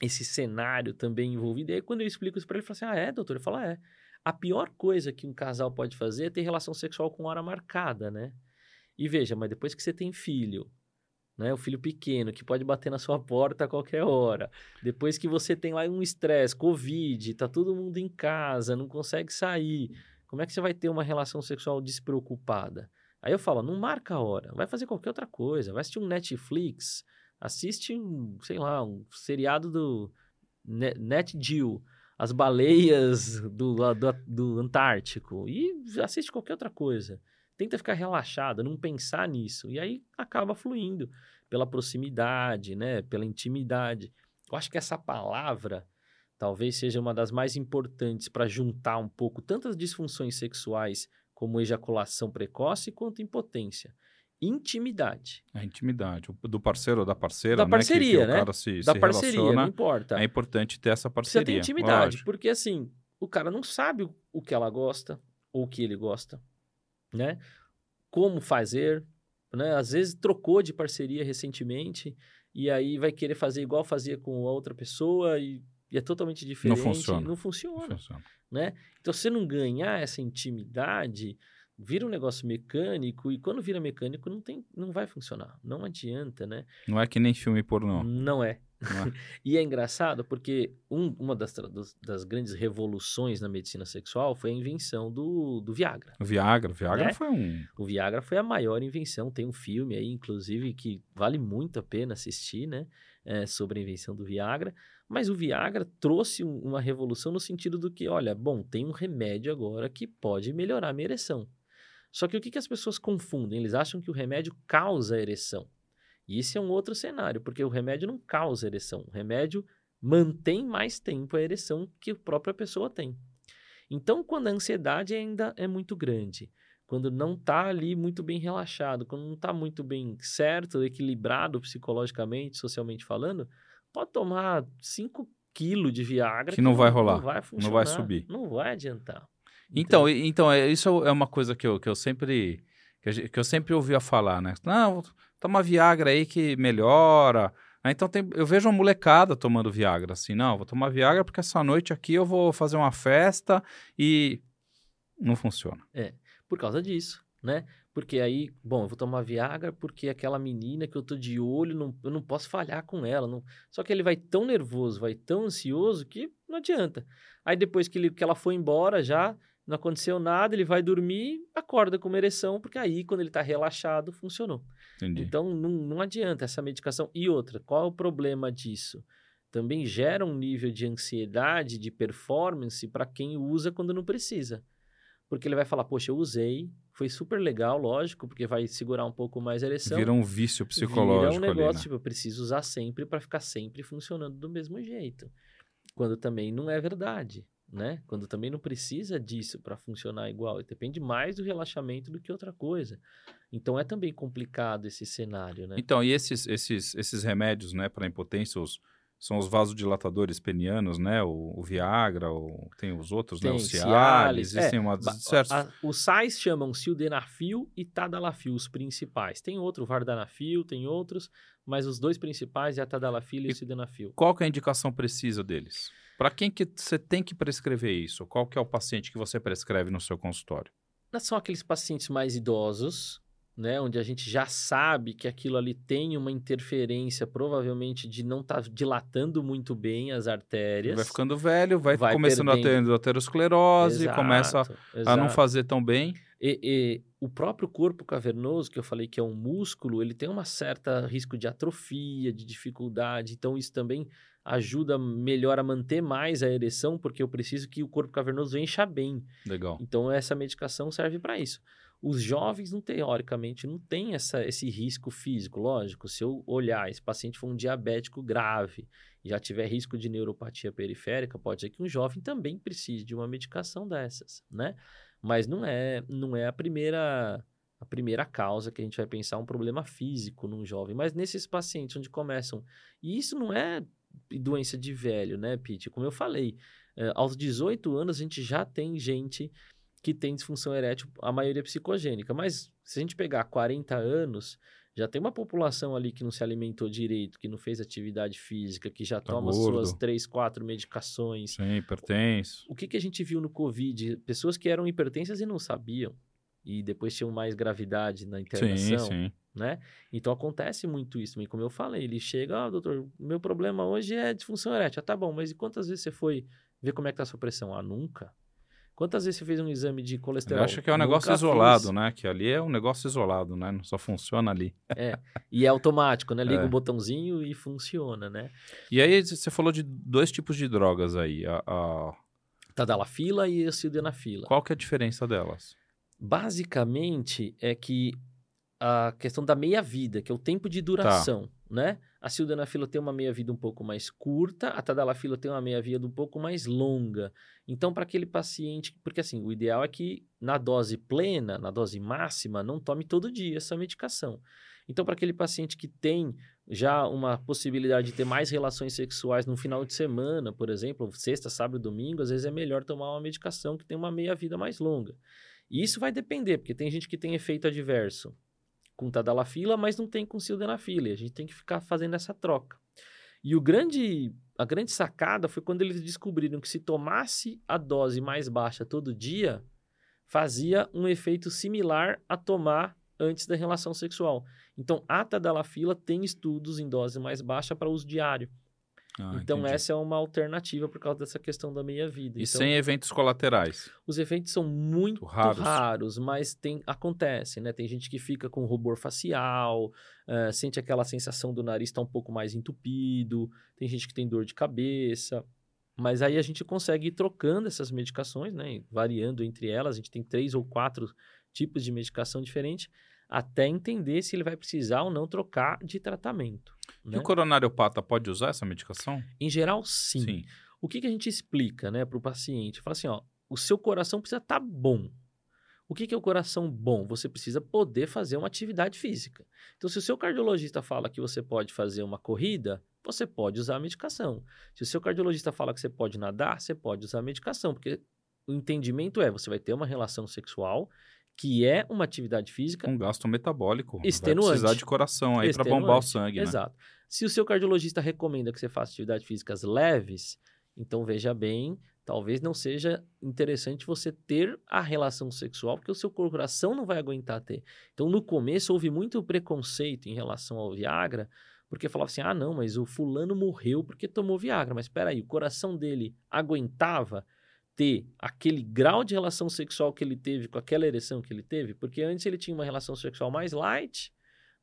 [SPEAKER 2] esse cenário também envolvido. E aí, quando eu explico isso para ele, ele fala assim: ah, é, doutor? Ele fala: é. A pior coisa que um casal pode fazer é ter relação sexual com hora marcada, né? E veja, mas depois que você tem filho, né? O filho pequeno que pode bater na sua porta a qualquer hora. Depois que você tem lá um estresse, Covid, tá todo mundo em casa, não consegue sair. Como é que você vai ter uma relação sexual despreocupada? Aí eu falo, não marca a hora, vai fazer qualquer outra coisa, vai assistir um Netflix, assiste um, sei lá, um seriado do Net Geo, as baleias do, do, do Antártico e assiste qualquer outra coisa tenta ficar relaxado, não pensar nisso. E aí acaba fluindo pela proximidade, né? Pela intimidade. Eu acho que essa palavra talvez seja uma das mais importantes para juntar um pouco tantas disfunções sexuais como ejaculação precoce quanto impotência. Intimidade.
[SPEAKER 1] A intimidade. Do parceiro ou da parceira,
[SPEAKER 2] da parceria,
[SPEAKER 1] né? Que, que né?
[SPEAKER 2] Se, da
[SPEAKER 1] se
[SPEAKER 2] parceria, não importa.
[SPEAKER 1] É importante ter essa parceria.
[SPEAKER 2] Você tem intimidade, lógico. porque assim, o cara não sabe o que ela gosta ou o que ele gosta né? Como fazer, né? Às vezes trocou de parceria recentemente e aí vai querer fazer igual fazia com a outra pessoa e é totalmente diferente.
[SPEAKER 1] Não funciona.
[SPEAKER 2] Não funciona, não funciona. Né? Então, se não ganhar essa intimidade, vira um negócio mecânico e quando vira mecânico não tem não vai funcionar não adianta né
[SPEAKER 1] não é que nem filme pornô
[SPEAKER 2] não é é? e é engraçado porque um, uma das, das, grandes revoluções na medicina sexual foi a invenção do, do Viagra.
[SPEAKER 1] O Viagra, o Viagra né? foi um.
[SPEAKER 2] O Viagra foi a maior invenção. Tem um filme aí, inclusive, que vale muito a pena assistir, né? É, sobre a invenção do Viagra. Mas o Viagra trouxe um, uma revolução no sentido do que, olha, bom, tem um remédio agora que pode melhorar a minha ereção. Só que o que, que as pessoas confundem? Eles acham que o remédio causa ereção. E esse é um outro cenário, porque o remédio não causa ereção. O remédio mantém mais tempo a ereção que a própria pessoa tem. Então, quando a ansiedade ainda é muito grande, quando não está ali muito bem relaxado, quando não está muito bem certo, equilibrado psicologicamente, socialmente falando, pode tomar 5 quilos de Viagra.
[SPEAKER 1] Que não vai rolar.
[SPEAKER 2] Não vai funcionar.
[SPEAKER 1] Não vai subir.
[SPEAKER 2] Não vai adiantar.
[SPEAKER 1] Então, então é, isso é uma coisa que eu, que eu sempre que eu sempre ouvia falar, né? Não, toma Viagra aí que melhora. então tem, eu vejo uma molecada tomando Viagra, assim, não, vou tomar Viagra porque essa noite aqui eu vou fazer uma festa e não funciona.
[SPEAKER 2] É, por causa disso, né? Porque aí, bom, eu vou tomar Viagra porque aquela menina que eu tô de olho, não, eu não posso falhar com ela. Não... Só que ele vai tão nervoso, vai tão ansioso que não adianta. Aí depois que, ele, que ela foi embora já, não aconteceu nada, ele vai dormir, acorda com uma ereção, porque aí, quando ele está relaxado, funcionou.
[SPEAKER 1] Entendi.
[SPEAKER 2] Então, não, não adianta essa medicação. E outra, qual é o problema disso? Também gera um nível de ansiedade, de performance para quem usa quando não precisa. Porque ele vai falar, poxa, eu usei, foi super legal, lógico, porque vai segurar um pouco mais a ereção.
[SPEAKER 1] Vira um vício psicológico.
[SPEAKER 2] Vira um negócio,
[SPEAKER 1] ali, né?
[SPEAKER 2] tipo, eu preciso usar sempre para ficar sempre funcionando do mesmo jeito. Quando também não é verdade né? Quando também não precisa disso para funcionar igual. Depende mais do relaxamento do que outra coisa. Então é também complicado esse cenário, né?
[SPEAKER 1] Então, e esses, esses, esses remédios, né, para impotência, os, são os vasodilatadores penianos, né? O, o Viagra, o, tem os outros,
[SPEAKER 2] Tem
[SPEAKER 1] né? O
[SPEAKER 2] Cialis,
[SPEAKER 1] Cialis,
[SPEAKER 2] é,
[SPEAKER 1] existem uma,
[SPEAKER 2] Ba-
[SPEAKER 1] certos...
[SPEAKER 2] a- os sais chamam sildenafil e tadalafil, os principais. Tem outro, vardanafil, tem outros, mas os dois principais é a tadalafil e,
[SPEAKER 1] E-
[SPEAKER 2] o sildenafil.
[SPEAKER 1] Qual que é a indicação precisa deles? Para quem que você tem que prescrever isso? Qual que é o paciente que você prescreve no seu consultório?
[SPEAKER 2] Não São aqueles pacientes mais idosos, né, onde a gente já sabe que aquilo ali tem uma interferência, provavelmente de não estar dilatando muito bem as artérias.
[SPEAKER 1] Vai ficando velho, vai,
[SPEAKER 2] Vai
[SPEAKER 1] começando a
[SPEAKER 2] perdendo.
[SPEAKER 1] ter aterosclerose,
[SPEAKER 2] Exato,
[SPEAKER 1] começa a não fazer tão bem.
[SPEAKER 2] E, e o próprio corpo cavernoso, que eu falei que é um músculo, ele tem uma certa risco de atrofia, de dificuldade. Então, isso também ajuda melhor a manter mais a ereção, porque eu preciso que o corpo cavernoso encha bem.
[SPEAKER 1] Legal.
[SPEAKER 2] Então, essa medicação serve para isso. Os jovens, não, teoricamente, não tem essa, esse risco físico. Lógico, se eu olhar, esse paciente for um diabético grave e já tiver risco de neuropatia periférica, pode ser que um jovem também precise de uma medicação dessas, né? Mas não é, não é a primeira a primeira causa que a gente vai pensar um problema físico num jovem. Mas nesses pacientes onde começam... E isso não é doença de velho, né, Pete? Como eu falei, eh, aos 18 anos a gente já tem gente que tem disfunção erétil, a maioria psicogênica. Mas se a gente pegar 40 anos, já tem uma população ali que não se alimentou direito, que não fez atividade física, que já
[SPEAKER 1] Tá
[SPEAKER 2] toma
[SPEAKER 1] gordo.
[SPEAKER 2] suas três, quatro medicações.
[SPEAKER 1] Sim, hipertenso.
[SPEAKER 2] O que, que a gente viu no Covid? Pessoas que eram hipertensas e não sabiam. E depois tinham mais gravidade na
[SPEAKER 1] Sim,
[SPEAKER 2] internação,
[SPEAKER 1] sim.
[SPEAKER 2] né? Então acontece muito isso. E como eu falei, ele chega, ah, doutor, meu problema hoje é disfunção erétil. Ah, tá bom, mas e quantas vezes você foi ver como é que tá a sua pressão? Ah, nunca. Quantas vezes você fez um exame de colesterol?
[SPEAKER 1] acha que é um
[SPEAKER 2] Nunca
[SPEAKER 1] negócio isolado,
[SPEAKER 2] fiz.
[SPEAKER 1] né? Que ali é um negócio isolado, né? Só funciona ali.
[SPEAKER 2] E é automático, né? Liga
[SPEAKER 1] É.
[SPEAKER 2] um botãozinho e funciona, né?
[SPEAKER 1] E aí você falou de dois tipos de drogas aí. A, a-
[SPEAKER 2] Tadalafila e a sildenafila.
[SPEAKER 1] Qual que é a diferença delas?
[SPEAKER 2] Basicamente é que a questão da meia-vida, que é o tempo de duração, né? A sildenafila tem uma meia-vida um pouco mais curta, a tadalafila tem uma meia-vida um pouco mais longa. Então, para aquele paciente... Porque, assim, o ideal é que na dose plena, na dose máxima, não tome todo dia essa medicação. Então, para aquele paciente que tem já uma possibilidade de ter mais relações sexuais no final de semana, por exemplo, sexta, sábado, domingo, às vezes é melhor tomar uma medicação que tem uma meia-vida mais longa. E isso vai depender, porque tem gente que tem efeito adverso com tadalafila, mas não tem com sildenafila. E a gente tem que ficar fazendo essa troca. E o grande, a grande sacada foi quando eles descobriram que se tomasse a dose mais baixa todo dia, fazia um efeito similar a tomar antes da relação sexual. Então, a tadalafila tem estudos em dose mais baixa para uso diário.
[SPEAKER 1] Ah,
[SPEAKER 2] então,
[SPEAKER 1] entendi.
[SPEAKER 2] essa é uma alternativa por causa dessa questão da meia-vida.
[SPEAKER 1] E
[SPEAKER 2] então,
[SPEAKER 1] sem eventos colaterais.
[SPEAKER 2] os efeitos são muito
[SPEAKER 1] Raros.
[SPEAKER 2] raros, mas tem, acontecem, né? Tem gente que fica com rubor facial, eh, sente aquela sensação do nariz estar um pouco mais entupido, tem gente que tem dor de cabeça. Mas aí a gente consegue ir trocando essas medicações, né? Variando entre elas. A gente tem três ou quatro tipos de medicação diferente, até entender se ele vai precisar ou não trocar de tratamento.
[SPEAKER 1] E
[SPEAKER 2] né?
[SPEAKER 1] o coronariopata pode usar essa medicação?
[SPEAKER 2] Em geral, sim. O que, que a gente explica né, para o paciente? Fala assim, ó, o seu coração precisa estar bom. O que, que é o coração bom? Você precisa poder fazer uma atividade física. Então, se o seu cardiologista fala que você pode fazer uma corrida, você pode usar a medicação. Se o seu cardiologista fala que você pode nadar, você pode usar a medicação, porque o entendimento é, você vai ter uma relação sexual que é uma atividade física
[SPEAKER 1] Um gasto metabólico.
[SPEAKER 2] Extenuante.
[SPEAKER 1] Vai precisar de coração aí para bombar o sangue, né?
[SPEAKER 2] Exato. Se o seu cardiologista recomenda que você faça atividades físicas leves, então veja bem, talvez não seja interessante você ter a relação sexual, porque o seu coração não vai aguentar ter. Então, no começo, houve muito preconceito em relação ao Viagra, porque falava assim: ah, não, mas o fulano morreu porque tomou Viagra. Mas espera aí, o coração dele aguentava ter aquele grau de relação sexual que ele teve com aquela ereção que ele teve? Porque antes ele tinha uma relação sexual mais light,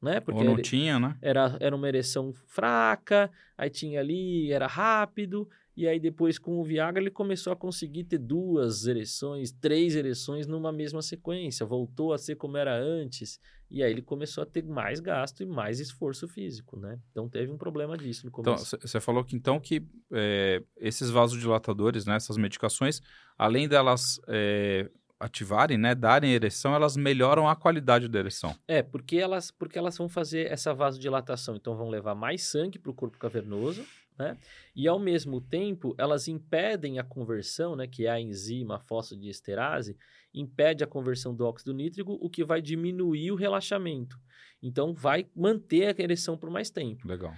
[SPEAKER 2] né?
[SPEAKER 1] Porque Ou não tinha, né?
[SPEAKER 2] Era, era uma ereção fraca, aí tinha ali, era rápido, e aí depois com o Viagra ele começou a conseguir ter duas ereções, três ereções numa mesma sequência, voltou a ser como era antes, e aí ele começou a ter mais gasto e mais esforço físico, né? Então teve um problema disso no
[SPEAKER 1] então, começo. Então, você falou que então que é, esses vasodilatadores, né, essas medicações, além delas é, ativarem, né, darem ereção, elas melhoram a qualidade da ereção.
[SPEAKER 2] É, porque elas, porque elas vão fazer essa vasodilatação, então vão levar mais sangue para o corpo cavernoso, né? E ao mesmo tempo, elas impedem a conversão, né, que é a enzima fosfodiesterase, impede a conversão do óxido nítrico, o que vai diminuir o relaxamento. Então vai manter a ereção por mais tempo.
[SPEAKER 1] Legal.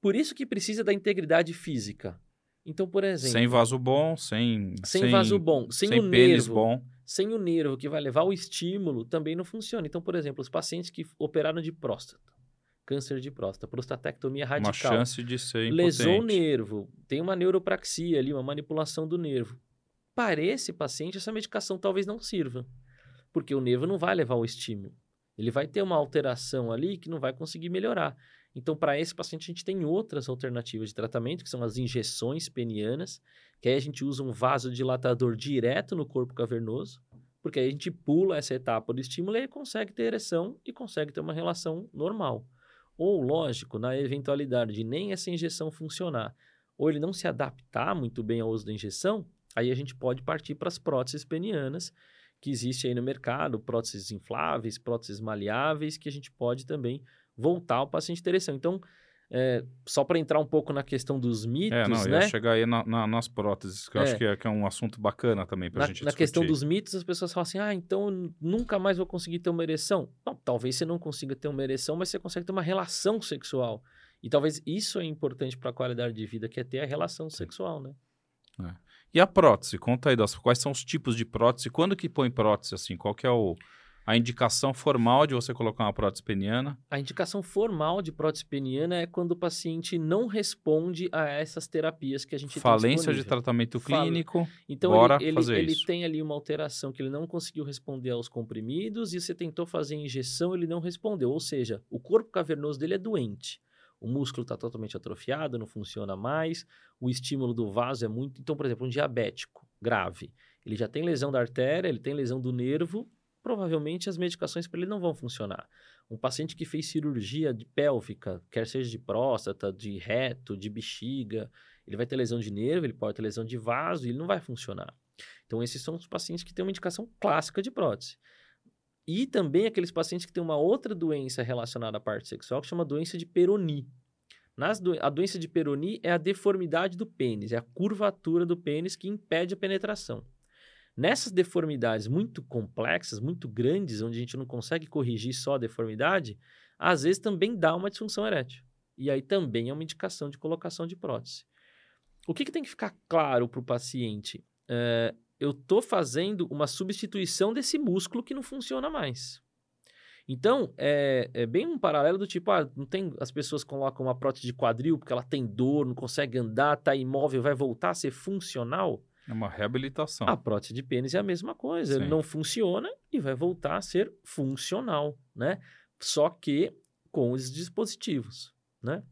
[SPEAKER 2] Por isso que precisa da integridade física. Então, por exemplo,
[SPEAKER 1] sem vaso bom, sem
[SPEAKER 2] sem, sem vaso bom, sem, sem o nervo, bom sem o nervo que vai levar o estímulo, também não funciona. Então, por exemplo, os pacientes que operaram de próstata, câncer de próstata, prostatectomia radical.
[SPEAKER 1] Uma chance de ser impotente.
[SPEAKER 2] Lesou o nervo, tem uma neuropraxia ali, uma manipulação do nervo. Para esse paciente, essa medicação talvez não sirva, porque o nervo não vai levar o estímulo. Ele vai ter uma alteração ali que não vai conseguir melhorar. Então, para esse paciente, a gente tem outras alternativas de tratamento, que são as injeções penianas, que aí a gente usa um vasodilatador direto no corpo cavernoso, porque aí a gente pula essa etapa do estímulo e consegue ter ereção e consegue ter uma relação normal. Ou, lógico, na eventualidade de nem essa injeção funcionar, ou ele não se adaptar muito bem ao uso da injeção, aí a gente pode partir para as próteses penianas, que existe aí no mercado, próteses infláveis, próteses maleáveis, que a gente pode também voltar ao paciente ter ereção. Então, é, só para entrar um pouco na questão dos mitos, é, não,
[SPEAKER 1] né? chegar aí na, na, nas próteses, que eu é. acho que é, que é, um assunto bacana também para a gente
[SPEAKER 2] Na
[SPEAKER 1] discutir.
[SPEAKER 2] questão dos mitos, as pessoas falam assim, ah, então nunca mais vou conseguir ter uma ereção. Não, talvez você não consiga ter uma ereção, mas você consegue ter uma relação sexual. E talvez isso é importante para a qualidade de vida, que é ter a relação sexual, né?
[SPEAKER 1] É. E a prótese? Conta aí, das, quais são os tipos de prótese? Quando que põe prótese, assim? Qual que é o a indicação formal de você colocar uma prótese peniana?
[SPEAKER 2] A indicação formal de prótese peniana é quando o paciente não responde a essas terapias que a gente
[SPEAKER 1] Falência
[SPEAKER 2] tem
[SPEAKER 1] de tratamento clínico. Então, bora
[SPEAKER 2] ele,
[SPEAKER 1] fazer
[SPEAKER 2] ele,
[SPEAKER 1] isso.
[SPEAKER 2] ele tem ali uma alteração que ele não conseguiu responder aos comprimidos e você tentou fazer injeção, ele não respondeu. Ou seja, o corpo cavernoso dele é doente. O músculo está totalmente atrofiado, não funciona mais, o estímulo do vaso é muito. Então, por exemplo, um diabético grave, ele já tem lesão da artéria, ele tem lesão do nervo, provavelmente as medicações para ele não vão funcionar. Um paciente que fez cirurgia de pélvica, quer seja de próstata, de reto, de bexiga, ele vai ter lesão de nervo, ele pode ter lesão de vaso e ele não vai funcionar. Então, esses são os pacientes que têm uma indicação clássica de prótese. E também aqueles pacientes que têm uma outra doença relacionada à parte sexual, que chama doença de Peroni. Do... A doença de Peroni é a deformidade do pênis, é a curvatura do pênis que impede a penetração. Nessas deformidades muito complexas, muito grandes, onde a gente não consegue corrigir só a deformidade, às vezes também dá uma disfunção erétil. E aí também é uma indicação de colocação de prótese. O que, que tem que ficar claro para o paciente? É, eu estou fazendo uma substituição desse músculo que não funciona mais. Então, é, é, bem um paralelo do tipo, ah, não tem, as pessoas colocam uma prótese de quadril porque ela tem dor, não consegue andar, está imóvel, vai voltar a ser funcional?
[SPEAKER 1] É uma reabilitação.
[SPEAKER 2] A prótese de pênis é a mesma coisa. Ele não funciona e vai voltar a ser funcional, né? Só que com os dispositivos, né?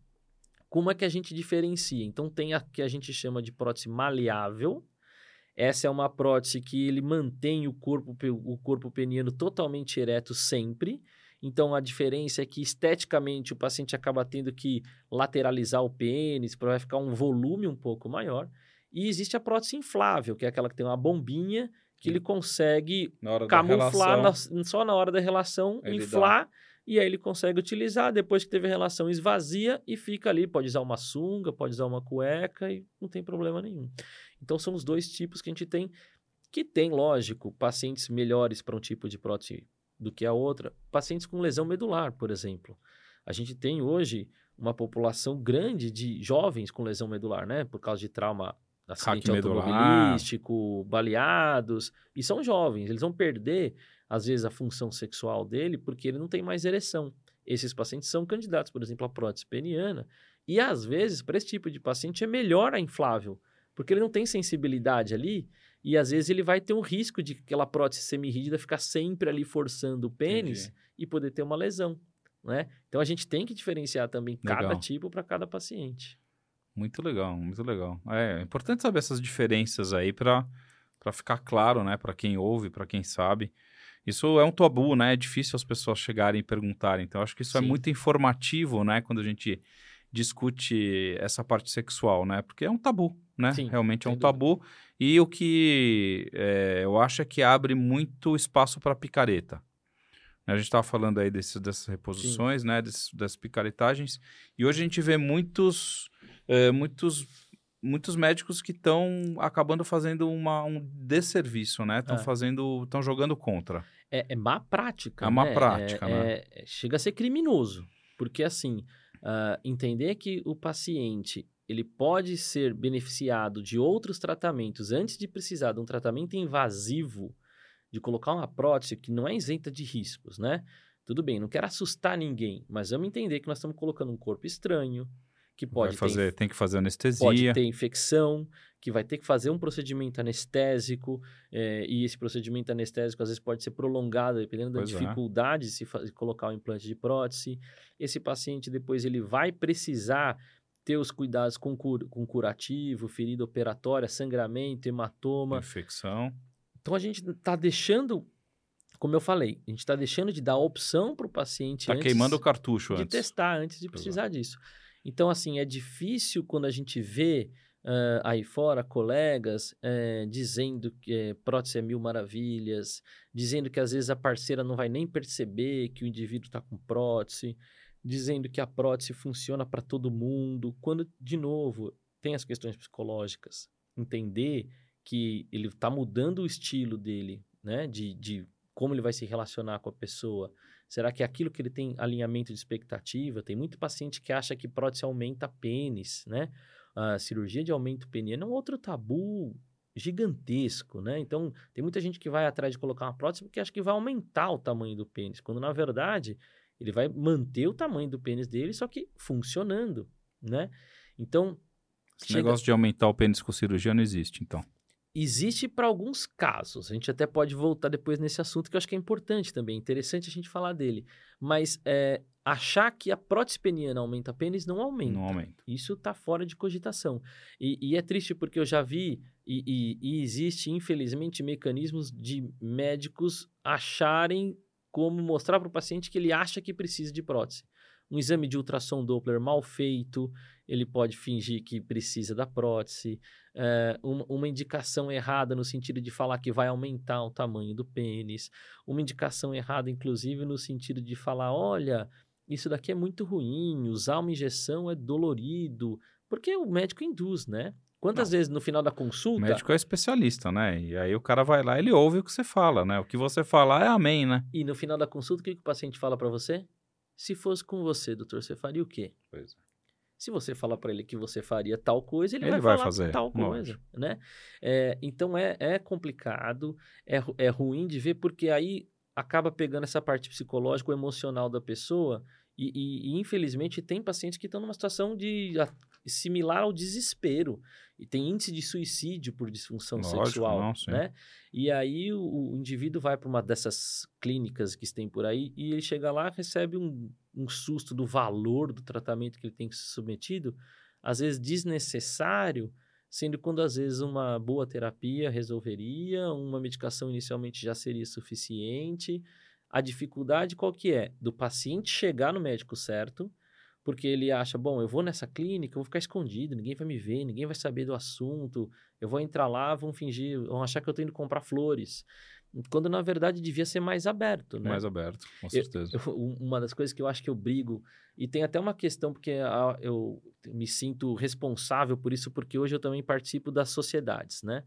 [SPEAKER 2] Como é que a gente diferencia? Então, tem a que a gente chama de prótese maleável. Essa é uma prótese que ele mantém o corpo, o corpo peniano totalmente ereto sempre. Então, a diferença é que esteticamente o paciente acaba tendo que lateralizar o pênis para ficar um volume um pouco maior. E existe a prótese inflável, que é aquela que tem uma bombinha que ele consegue camuflar na, só na hora da relação, inflar, dá. e aí ele consegue utilizar. Depois que teve a relação, esvazia e fica ali. Pode usar uma sunga, pode usar uma cueca e não tem problema nenhum. Então são os dois tipos que a gente tem, que tem, lógico, pacientes melhores para um tipo de prótese do que a outra. Pacientes com lesão medular, por exemplo. A gente tem hoje uma população grande de jovens com lesão medular, né? Por causa de trauma acidente automobilístico, baleados, e são jovens, eles vão perder, às vezes, a função sexual dele porque ele não tem mais ereção. Esses pacientes são candidatos, por exemplo, à prótese peniana, e às vezes, para esse tipo de paciente, é melhor a inflável, porque ele não tem sensibilidade ali, e às vezes ele vai ter um risco de aquela prótese semirrígida ficar sempre ali forçando o pênis Entendi. e poder ter uma lesão. né? Então a gente tem que diferenciar também cada
[SPEAKER 1] Legal.
[SPEAKER 2] tipo para cada paciente.
[SPEAKER 1] Muito legal, muito legal. É, é importante saber essas diferenças aí para ficar claro, né, para quem ouve, para quem sabe. Isso é um tabu, né? É difícil as pessoas chegarem e perguntarem. Então, acho que isso é
[SPEAKER 2] Sim.
[SPEAKER 1] muito informativo, né, quando a gente discute essa parte sexual, né? Porque é um tabu, né?
[SPEAKER 2] Sim,
[SPEAKER 1] Realmente é um tabu. E o que é, eu acho é que abre muito espaço para picareta. A gente estava falando aí desse, dessas reposições, né? Desses, das picaretagens. E hoje a gente vê muitos, é, muitos, muitos médicos que estão acabando fazendo uma, um desserviço, né? Estão
[SPEAKER 2] É.
[SPEAKER 1] fazendo, estão jogando contra.
[SPEAKER 2] É, é má prática.
[SPEAKER 1] É má
[SPEAKER 2] né?
[SPEAKER 1] prática,
[SPEAKER 2] É-
[SPEAKER 1] né?
[SPEAKER 2] é- chega a ser criminoso. Porque, assim, ah, entender que o paciente ele pode ser beneficiado de outros tratamentos antes de precisar de um tratamento invasivo, de colocar uma prótese que não é isenta de riscos, né? Tudo bem, não quero assustar ninguém, mas vamos entender que nós estamos colocando um corpo estranho, que pode
[SPEAKER 1] Vai
[SPEAKER 2] ter
[SPEAKER 1] fazer, tem que fazer anestesia.
[SPEAKER 2] pode ter infecção, que vai ter que fazer um procedimento anestésico, eh, e esse procedimento anestésico às vezes pode ser prolongado, dependendo
[SPEAKER 1] Pois
[SPEAKER 2] da
[SPEAKER 1] é.
[SPEAKER 2] dificuldade de se de colocar o implante de prótese. Esse paciente depois ele vai precisar ter os cuidados com, cur- com curativo, ferida operatória, sangramento, hematoma.
[SPEAKER 1] Infecção.
[SPEAKER 2] Então a gente está deixando, como eu falei, a gente está deixando de dar opção para o paciente
[SPEAKER 1] Tá
[SPEAKER 2] antes
[SPEAKER 1] queimando o cartucho
[SPEAKER 2] de
[SPEAKER 1] antes.
[SPEAKER 2] testar antes de precisar disso. Então, assim, é difícil quando a gente vê ah, aí fora colegas eh, dizendo que eh, prótese é mil maravilhas, dizendo que às vezes a parceira não vai nem perceber que o indivíduo está com prótese, dizendo que a prótese funciona para todo mundo, quando, de novo, tem as questões psicológicas. Entender que ele está mudando o estilo dele, né, de, de como ele vai se relacionar com a pessoa, Será que é aquilo que ele tem alinhamento de expectativa? Tem muito paciente que acha que prótese aumenta pênis, né? A cirurgia de aumento peniano é um outro tabu gigantesco, né? Então, tem muita gente que vai atrás de colocar uma prótese porque acha que vai aumentar o tamanho do pênis, quando na verdade ele vai manter o tamanho do pênis dele, só que funcionando, né? Então,
[SPEAKER 1] Esse
[SPEAKER 2] chega-
[SPEAKER 1] negócio de aumentar o pênis com cirurgia não existe, então.
[SPEAKER 2] Existe para alguns casos. A gente até pode voltar depois nesse assunto que eu acho que é importante também. Interessante a gente falar dele. Mas é, achar que a prótese peniana aumenta pênis não aumenta.
[SPEAKER 1] Não aumenta.
[SPEAKER 2] Isso está fora de cogitação. E, e é triste porque eu já vi e, e- e existe, infelizmente, mecanismos de médicos acharem como mostrar para o paciente que ele acha que precisa de prótese. Um exame de ultrassom Doppler mal feito, ele pode fingir que precisa da prótese. É, uma, uma indicação errada no sentido de falar que vai aumentar o tamanho do pênis. Uma indicação errada, inclusive, no sentido de falar: olha, isso daqui é muito ruim, usar uma injeção é dolorido. Porque o médico induz, né? Quantas vezes no final da
[SPEAKER 1] O
[SPEAKER 2] consulta.
[SPEAKER 1] médico é especialista, né? E aí o cara vai lá, ele ouve o que você fala, né? O que você falar é amém, né?
[SPEAKER 2] E no final da consulta, o que, que o paciente fala para você? Se fosse com você, doutor, você faria o quê?
[SPEAKER 1] Pois é.
[SPEAKER 2] Se você falar para ele que você faria tal coisa, ele,
[SPEAKER 1] Ele
[SPEAKER 2] vai,
[SPEAKER 1] vai fazer,
[SPEAKER 2] tal coisa, né? É, então é, é complicado, é, é ruim de ver, porque aí acaba pegando essa parte psicológica, emocional da pessoa, e, e- e, infelizmente tem pacientes que estão numa situação de a- similar ao desespero, e tem índice de suicídio por disfunção
[SPEAKER 1] Lógico,
[SPEAKER 2] sexual,
[SPEAKER 1] não,
[SPEAKER 2] né? E aí o, o indivíduo vai para uma dessas clínicas que tem por aí e ele chega lá recebe um, um susto do valor do tratamento que ele tem que ser submetido, às vezes desnecessário, sendo quando às vezes uma boa terapia resolveria, uma medicação inicialmente já seria suficiente. A dificuldade qual que é? Do paciente chegar no médico certo, porque ele acha, bom, eu vou nessa clínica, eu vou ficar escondido, ninguém vai me ver, ninguém vai saber do assunto, eu vou entrar lá, vão fingir, vão achar que eu tô indo comprar flores. Quando na verdade devia ser mais aberto, né?
[SPEAKER 1] Mais aberto, com certeza.
[SPEAKER 2] Eu- um- uma das coisas que eu acho que eu brigo, e tem até uma questão, porque a- eu me sinto responsável por isso, porque hoje eu também participo das sociedades, né?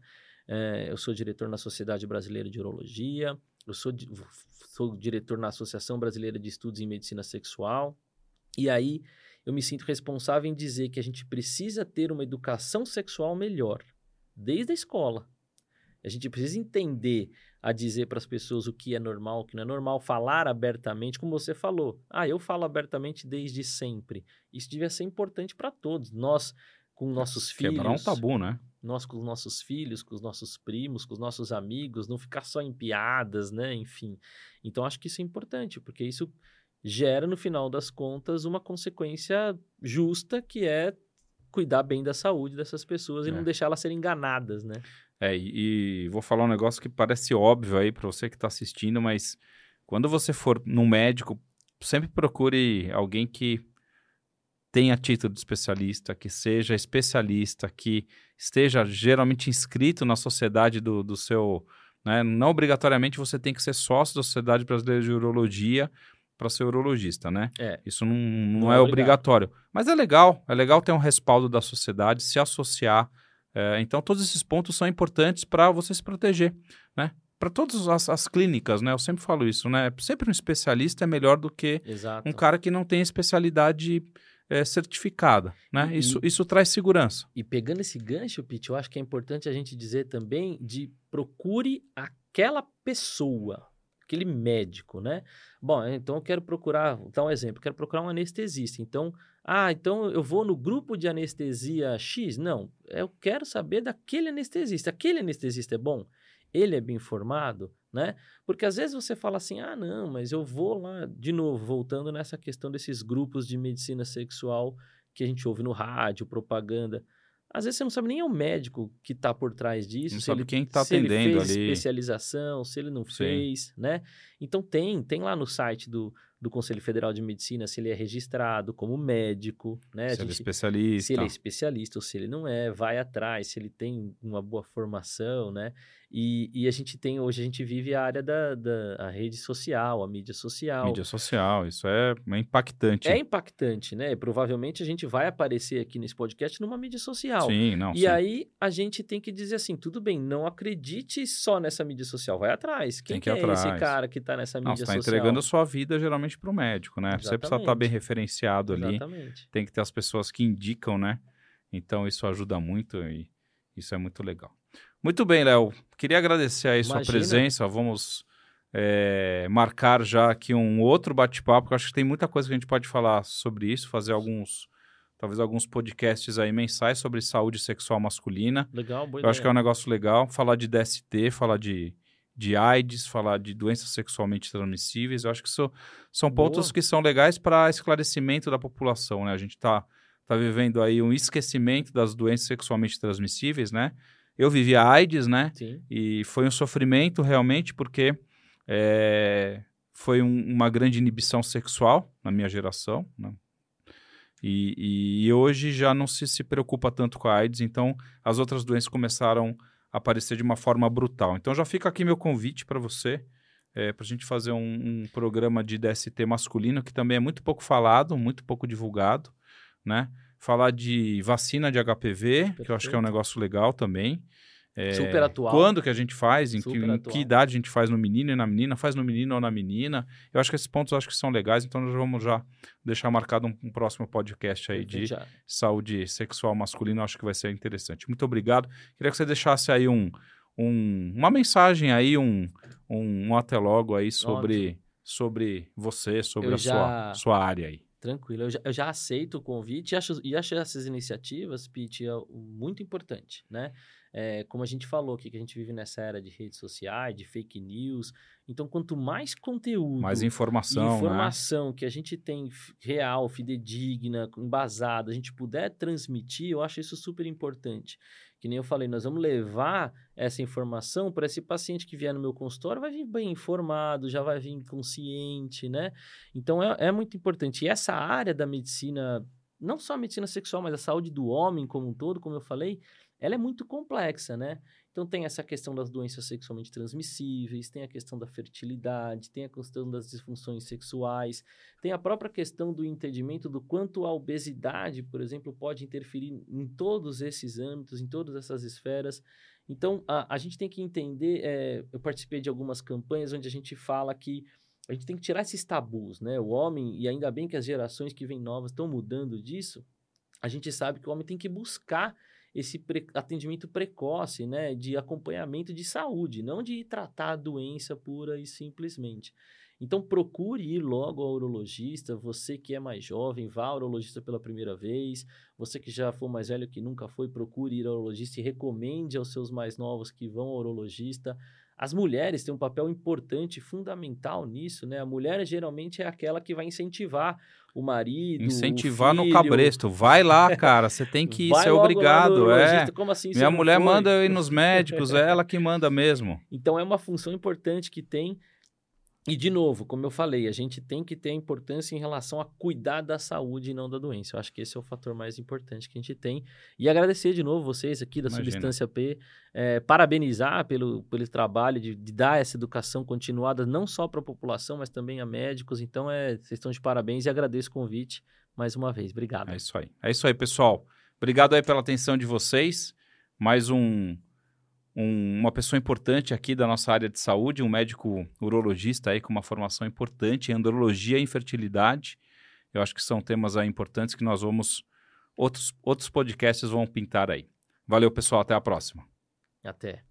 [SPEAKER 2] É, eu sou diretor na Sociedade Brasileira de Urologia, eu sou, sou diretor na Associação Brasileira de Estudos em Medicina Sexual, e aí eu me sinto responsável em dizer que a gente precisa ter uma educação sexual melhor, desde a escola. A gente precisa entender a dizer para as pessoas o que é normal, o que não é normal, falar abertamente, como você falou. Ah, eu falo abertamente desde sempre. Isso devia ser importante para todos. Nós, com nossos filhos.
[SPEAKER 1] Quebrar um tabu, né?
[SPEAKER 2] Nós com os nossos filhos, com os nossos primos, com os nossos amigos, não ficar só em piadas, né? Enfim. Então, acho que isso é importante, porque isso gera, no final das contas, uma consequência justa, que é cuidar bem da saúde dessas pessoas e
[SPEAKER 1] É.
[SPEAKER 2] não deixar elas serem enganadas, né?
[SPEAKER 1] É, e, e vou falar um negócio que parece óbvio aí para você que está assistindo, mas quando você for num médico, sempre procure alguém que tenha título de especialista, que seja especialista, que esteja geralmente inscrito na sociedade do, do seu. Né? Não obrigatoriamente você tem que ser sócio da Sociedade Brasileira de Urologia para ser urologista, né?
[SPEAKER 2] É.
[SPEAKER 1] Isso não, não,
[SPEAKER 2] Não
[SPEAKER 1] é
[SPEAKER 2] é
[SPEAKER 1] obrigatório. Mas é legal, é legal ter um respaldo da sociedade, se associar. É, então, todos esses pontos são importantes para você se proteger, né? Para todas as, as clínicas, né? Eu sempre falo isso, né? Sempre um especialista é melhor do que
[SPEAKER 2] Exato.
[SPEAKER 1] um cara que não tem especialidade é, certificada, né?
[SPEAKER 2] E-
[SPEAKER 1] Isso, isso traz segurança.
[SPEAKER 2] E pegando esse gancho, Pete, eu acho que é importante a gente dizer também de procure aquela pessoa, aquele médico, né? Bom, então eu quero procurar, vou dar um exemplo, quero procurar um anestesista. Então, ah, então eu vou no grupo de anestesia X? Não, eu quero saber daquele anestesista. Aquele anestesista é bom? Ele é bem informado, né? Porque às vezes você fala assim, ah, não, mas eu vou lá, de novo, voltando nessa questão desses grupos de medicina sexual que a gente ouve no rádio, propaganda. Às vezes você não sabe nem é o médico que está por trás disso.
[SPEAKER 1] Não sabe
[SPEAKER 2] ele,
[SPEAKER 1] quem tá
[SPEAKER 2] se ele
[SPEAKER 1] atendendo
[SPEAKER 2] fez
[SPEAKER 1] ali.
[SPEAKER 2] especialização, se ele não
[SPEAKER 1] Sim.
[SPEAKER 2] fez, né? Então tem, tem lá no site do, do Conselho Federal de Medicina se ele é registrado como médico, né?
[SPEAKER 1] Se ele é
[SPEAKER 2] gente-
[SPEAKER 1] especialista.
[SPEAKER 2] se ele é especialista ou se ele não é, vai atrás, se ele tem uma boa formação, né? E, e a gente tem, hoje a gente vive a área da, da a rede social, a mídia social.
[SPEAKER 1] Mídia social, isso é, é impactante.
[SPEAKER 2] É impactante, né? E provavelmente a gente vai aparecer aqui nesse podcast numa mídia social.
[SPEAKER 1] Sim, não,
[SPEAKER 2] E
[SPEAKER 1] sim.
[SPEAKER 2] aí a gente tem que dizer assim, tudo bem, não acredite só nessa mídia social, vai atrás. Quem
[SPEAKER 1] Tem que
[SPEAKER 2] é esse
[SPEAKER 1] atrás.
[SPEAKER 2] cara que está nessa
[SPEAKER 1] Não,
[SPEAKER 2] mídia
[SPEAKER 1] você está
[SPEAKER 2] social?
[SPEAKER 1] entregando a sua vida geralmente para o médico, né? Você precisa estar
[SPEAKER 2] Exatamente.
[SPEAKER 1] bem referenciado ali.
[SPEAKER 2] Exatamente.
[SPEAKER 1] Tem que ter as pessoas que indicam, né? Então isso ajuda muito e isso é muito legal. Muito bem, Léo. Queria agradecer aí sua
[SPEAKER 2] Imagina.
[SPEAKER 1] presença. Vamos é, marcar já aqui um outro bate-papo, porque eu acho que tem muita coisa que a gente pode falar sobre isso, fazer alguns, talvez alguns podcasts aí mensais sobre saúde sexual masculina.
[SPEAKER 2] Legal, boa
[SPEAKER 1] Eu acho que é um
[SPEAKER 2] ideia.
[SPEAKER 1] negócio legal falar de DST, falar de, de AIDS, falar de doenças sexualmente transmissíveis. Eu acho que isso, são
[SPEAKER 2] Boa.
[SPEAKER 1] pontos que são legais para esclarecimento da população, né? A gente está tá vivendo aí um esquecimento das doenças sexualmente transmissíveis, né? Eu vivi a AIDS, né?
[SPEAKER 2] Sim,
[SPEAKER 1] E foi um sofrimento realmente, porque é, foi um- uma grande inibição sexual na minha geração, né? E, e hoje já não se, se preocupa tanto com a AIDS, então as outras doenças começaram aparecer de uma forma brutal. Então já fica aqui meu convite para você, para a gente fazer um, um programa de DST masculino, que também é muito pouco falado, muito pouco divulgado, né? Falar de vacina de HPV, que eu acho que é um
[SPEAKER 2] Perfeito.
[SPEAKER 1] negócio legal também. É,
[SPEAKER 2] Super atual.
[SPEAKER 1] Quando que a gente faz, em, que, em que idade a gente faz no menino e na menina, faz no menino ou na menina. Eu acho que esses pontos acho que são legais, então nós vamos já deixar marcado um, um próximo podcast aí de
[SPEAKER 2] Já-
[SPEAKER 1] saúde sexual masculina, acho que vai ser interessante. Muito obrigado. Queria que você deixasse aí um, um- uma mensagem aí, um, um, um até logo aí sobre, sobre você, sobre
[SPEAKER 2] Eu
[SPEAKER 1] a sua,
[SPEAKER 2] já-
[SPEAKER 1] sua área aí.
[SPEAKER 2] Tranquilo, eu já, eu já aceito o convite e acho, e acho essas iniciativas, Pete, é muito importante, né? É, como a gente falou aqui, que a gente vive nessa era de redes sociais, de fake news. Então, quanto mais conteúdo
[SPEAKER 1] Mais
[SPEAKER 2] e
[SPEAKER 1] informação, né?
[SPEAKER 2] informação que a gente tem real, fidedigna, embasada, a gente puder transmitir, eu acho isso super importante. Que nem eu falei, nós vamos levar essa informação para esse paciente que vier no meu consultório, vai vir bem informado, já vai vir consciente, né? Então é, é muito importante. E essa área da medicina, não só a medicina sexual, mas a saúde do homem como um todo, como eu falei, ela é muito complexa, né? Então tem essa questão das doenças sexualmente transmissíveis, tem a questão da fertilidade, tem a questão das disfunções sexuais, tem a própria questão do entendimento do quanto a obesidade, por exemplo, pode interferir em todos esses âmbitos, em todas essas esferas. Então a, a gente tem que entender. é, eu participei de algumas campanhas onde a gente fala que a gente tem que tirar esses tabus, né? O homem, e ainda bem que as gerações que vêm novas estão mudando disso, a gente sabe que o homem tem que buscar esse pre- atendimento precoce, né, de acompanhamento de saúde, não de tratar a doença pura e simplesmente. Então procure ir logo ao urologista, você que é mais jovem, vá ao urologista pela primeira vez, você que já for mais velho que nunca foi, procure ir ao urologista e recomende aos seus mais novos que vão ao urologista. As mulheres têm um papel importante, fundamental nisso, né? A mulher geralmente é aquela que vai incentivar o marido,
[SPEAKER 1] Incentivar
[SPEAKER 2] o filho,
[SPEAKER 1] no cabresto. Vai lá, cara. Você tem que ir, você é obrigado. É.
[SPEAKER 2] assim
[SPEAKER 1] Minha mulher
[SPEAKER 2] foi?
[SPEAKER 1] manda eu ir nos médicos, é ela que manda mesmo.
[SPEAKER 2] Então é uma função importante que tem. E, de novo, como eu falei, a gente tem que ter a importância em relação a cuidar da saúde e não da doença. Eu acho que esse é o fator mais importante que a gente tem. E agradecer de novo vocês aqui da
[SPEAKER 1] Imagina.
[SPEAKER 2] Substância P, é, parabenizar pelo, pelo trabalho de, de dar essa educação continuada, não só para a população, mas também a médicos. Então, é, vocês estão de parabéns e agradeço o convite mais uma vez. Obrigado.
[SPEAKER 1] É isso aí. É isso aí, pessoal. Obrigado aí pela atenção de vocês. Mais um, um- uma pessoa importante aqui da nossa área de saúde, um médico urologista aí com uma formação importante em andrologia e infertilidade. Eu acho que são temas aí importantes que nós vamos outros outros podcasts vão pintar aí. Valeu, pessoal, até a próxima.
[SPEAKER 2] Até.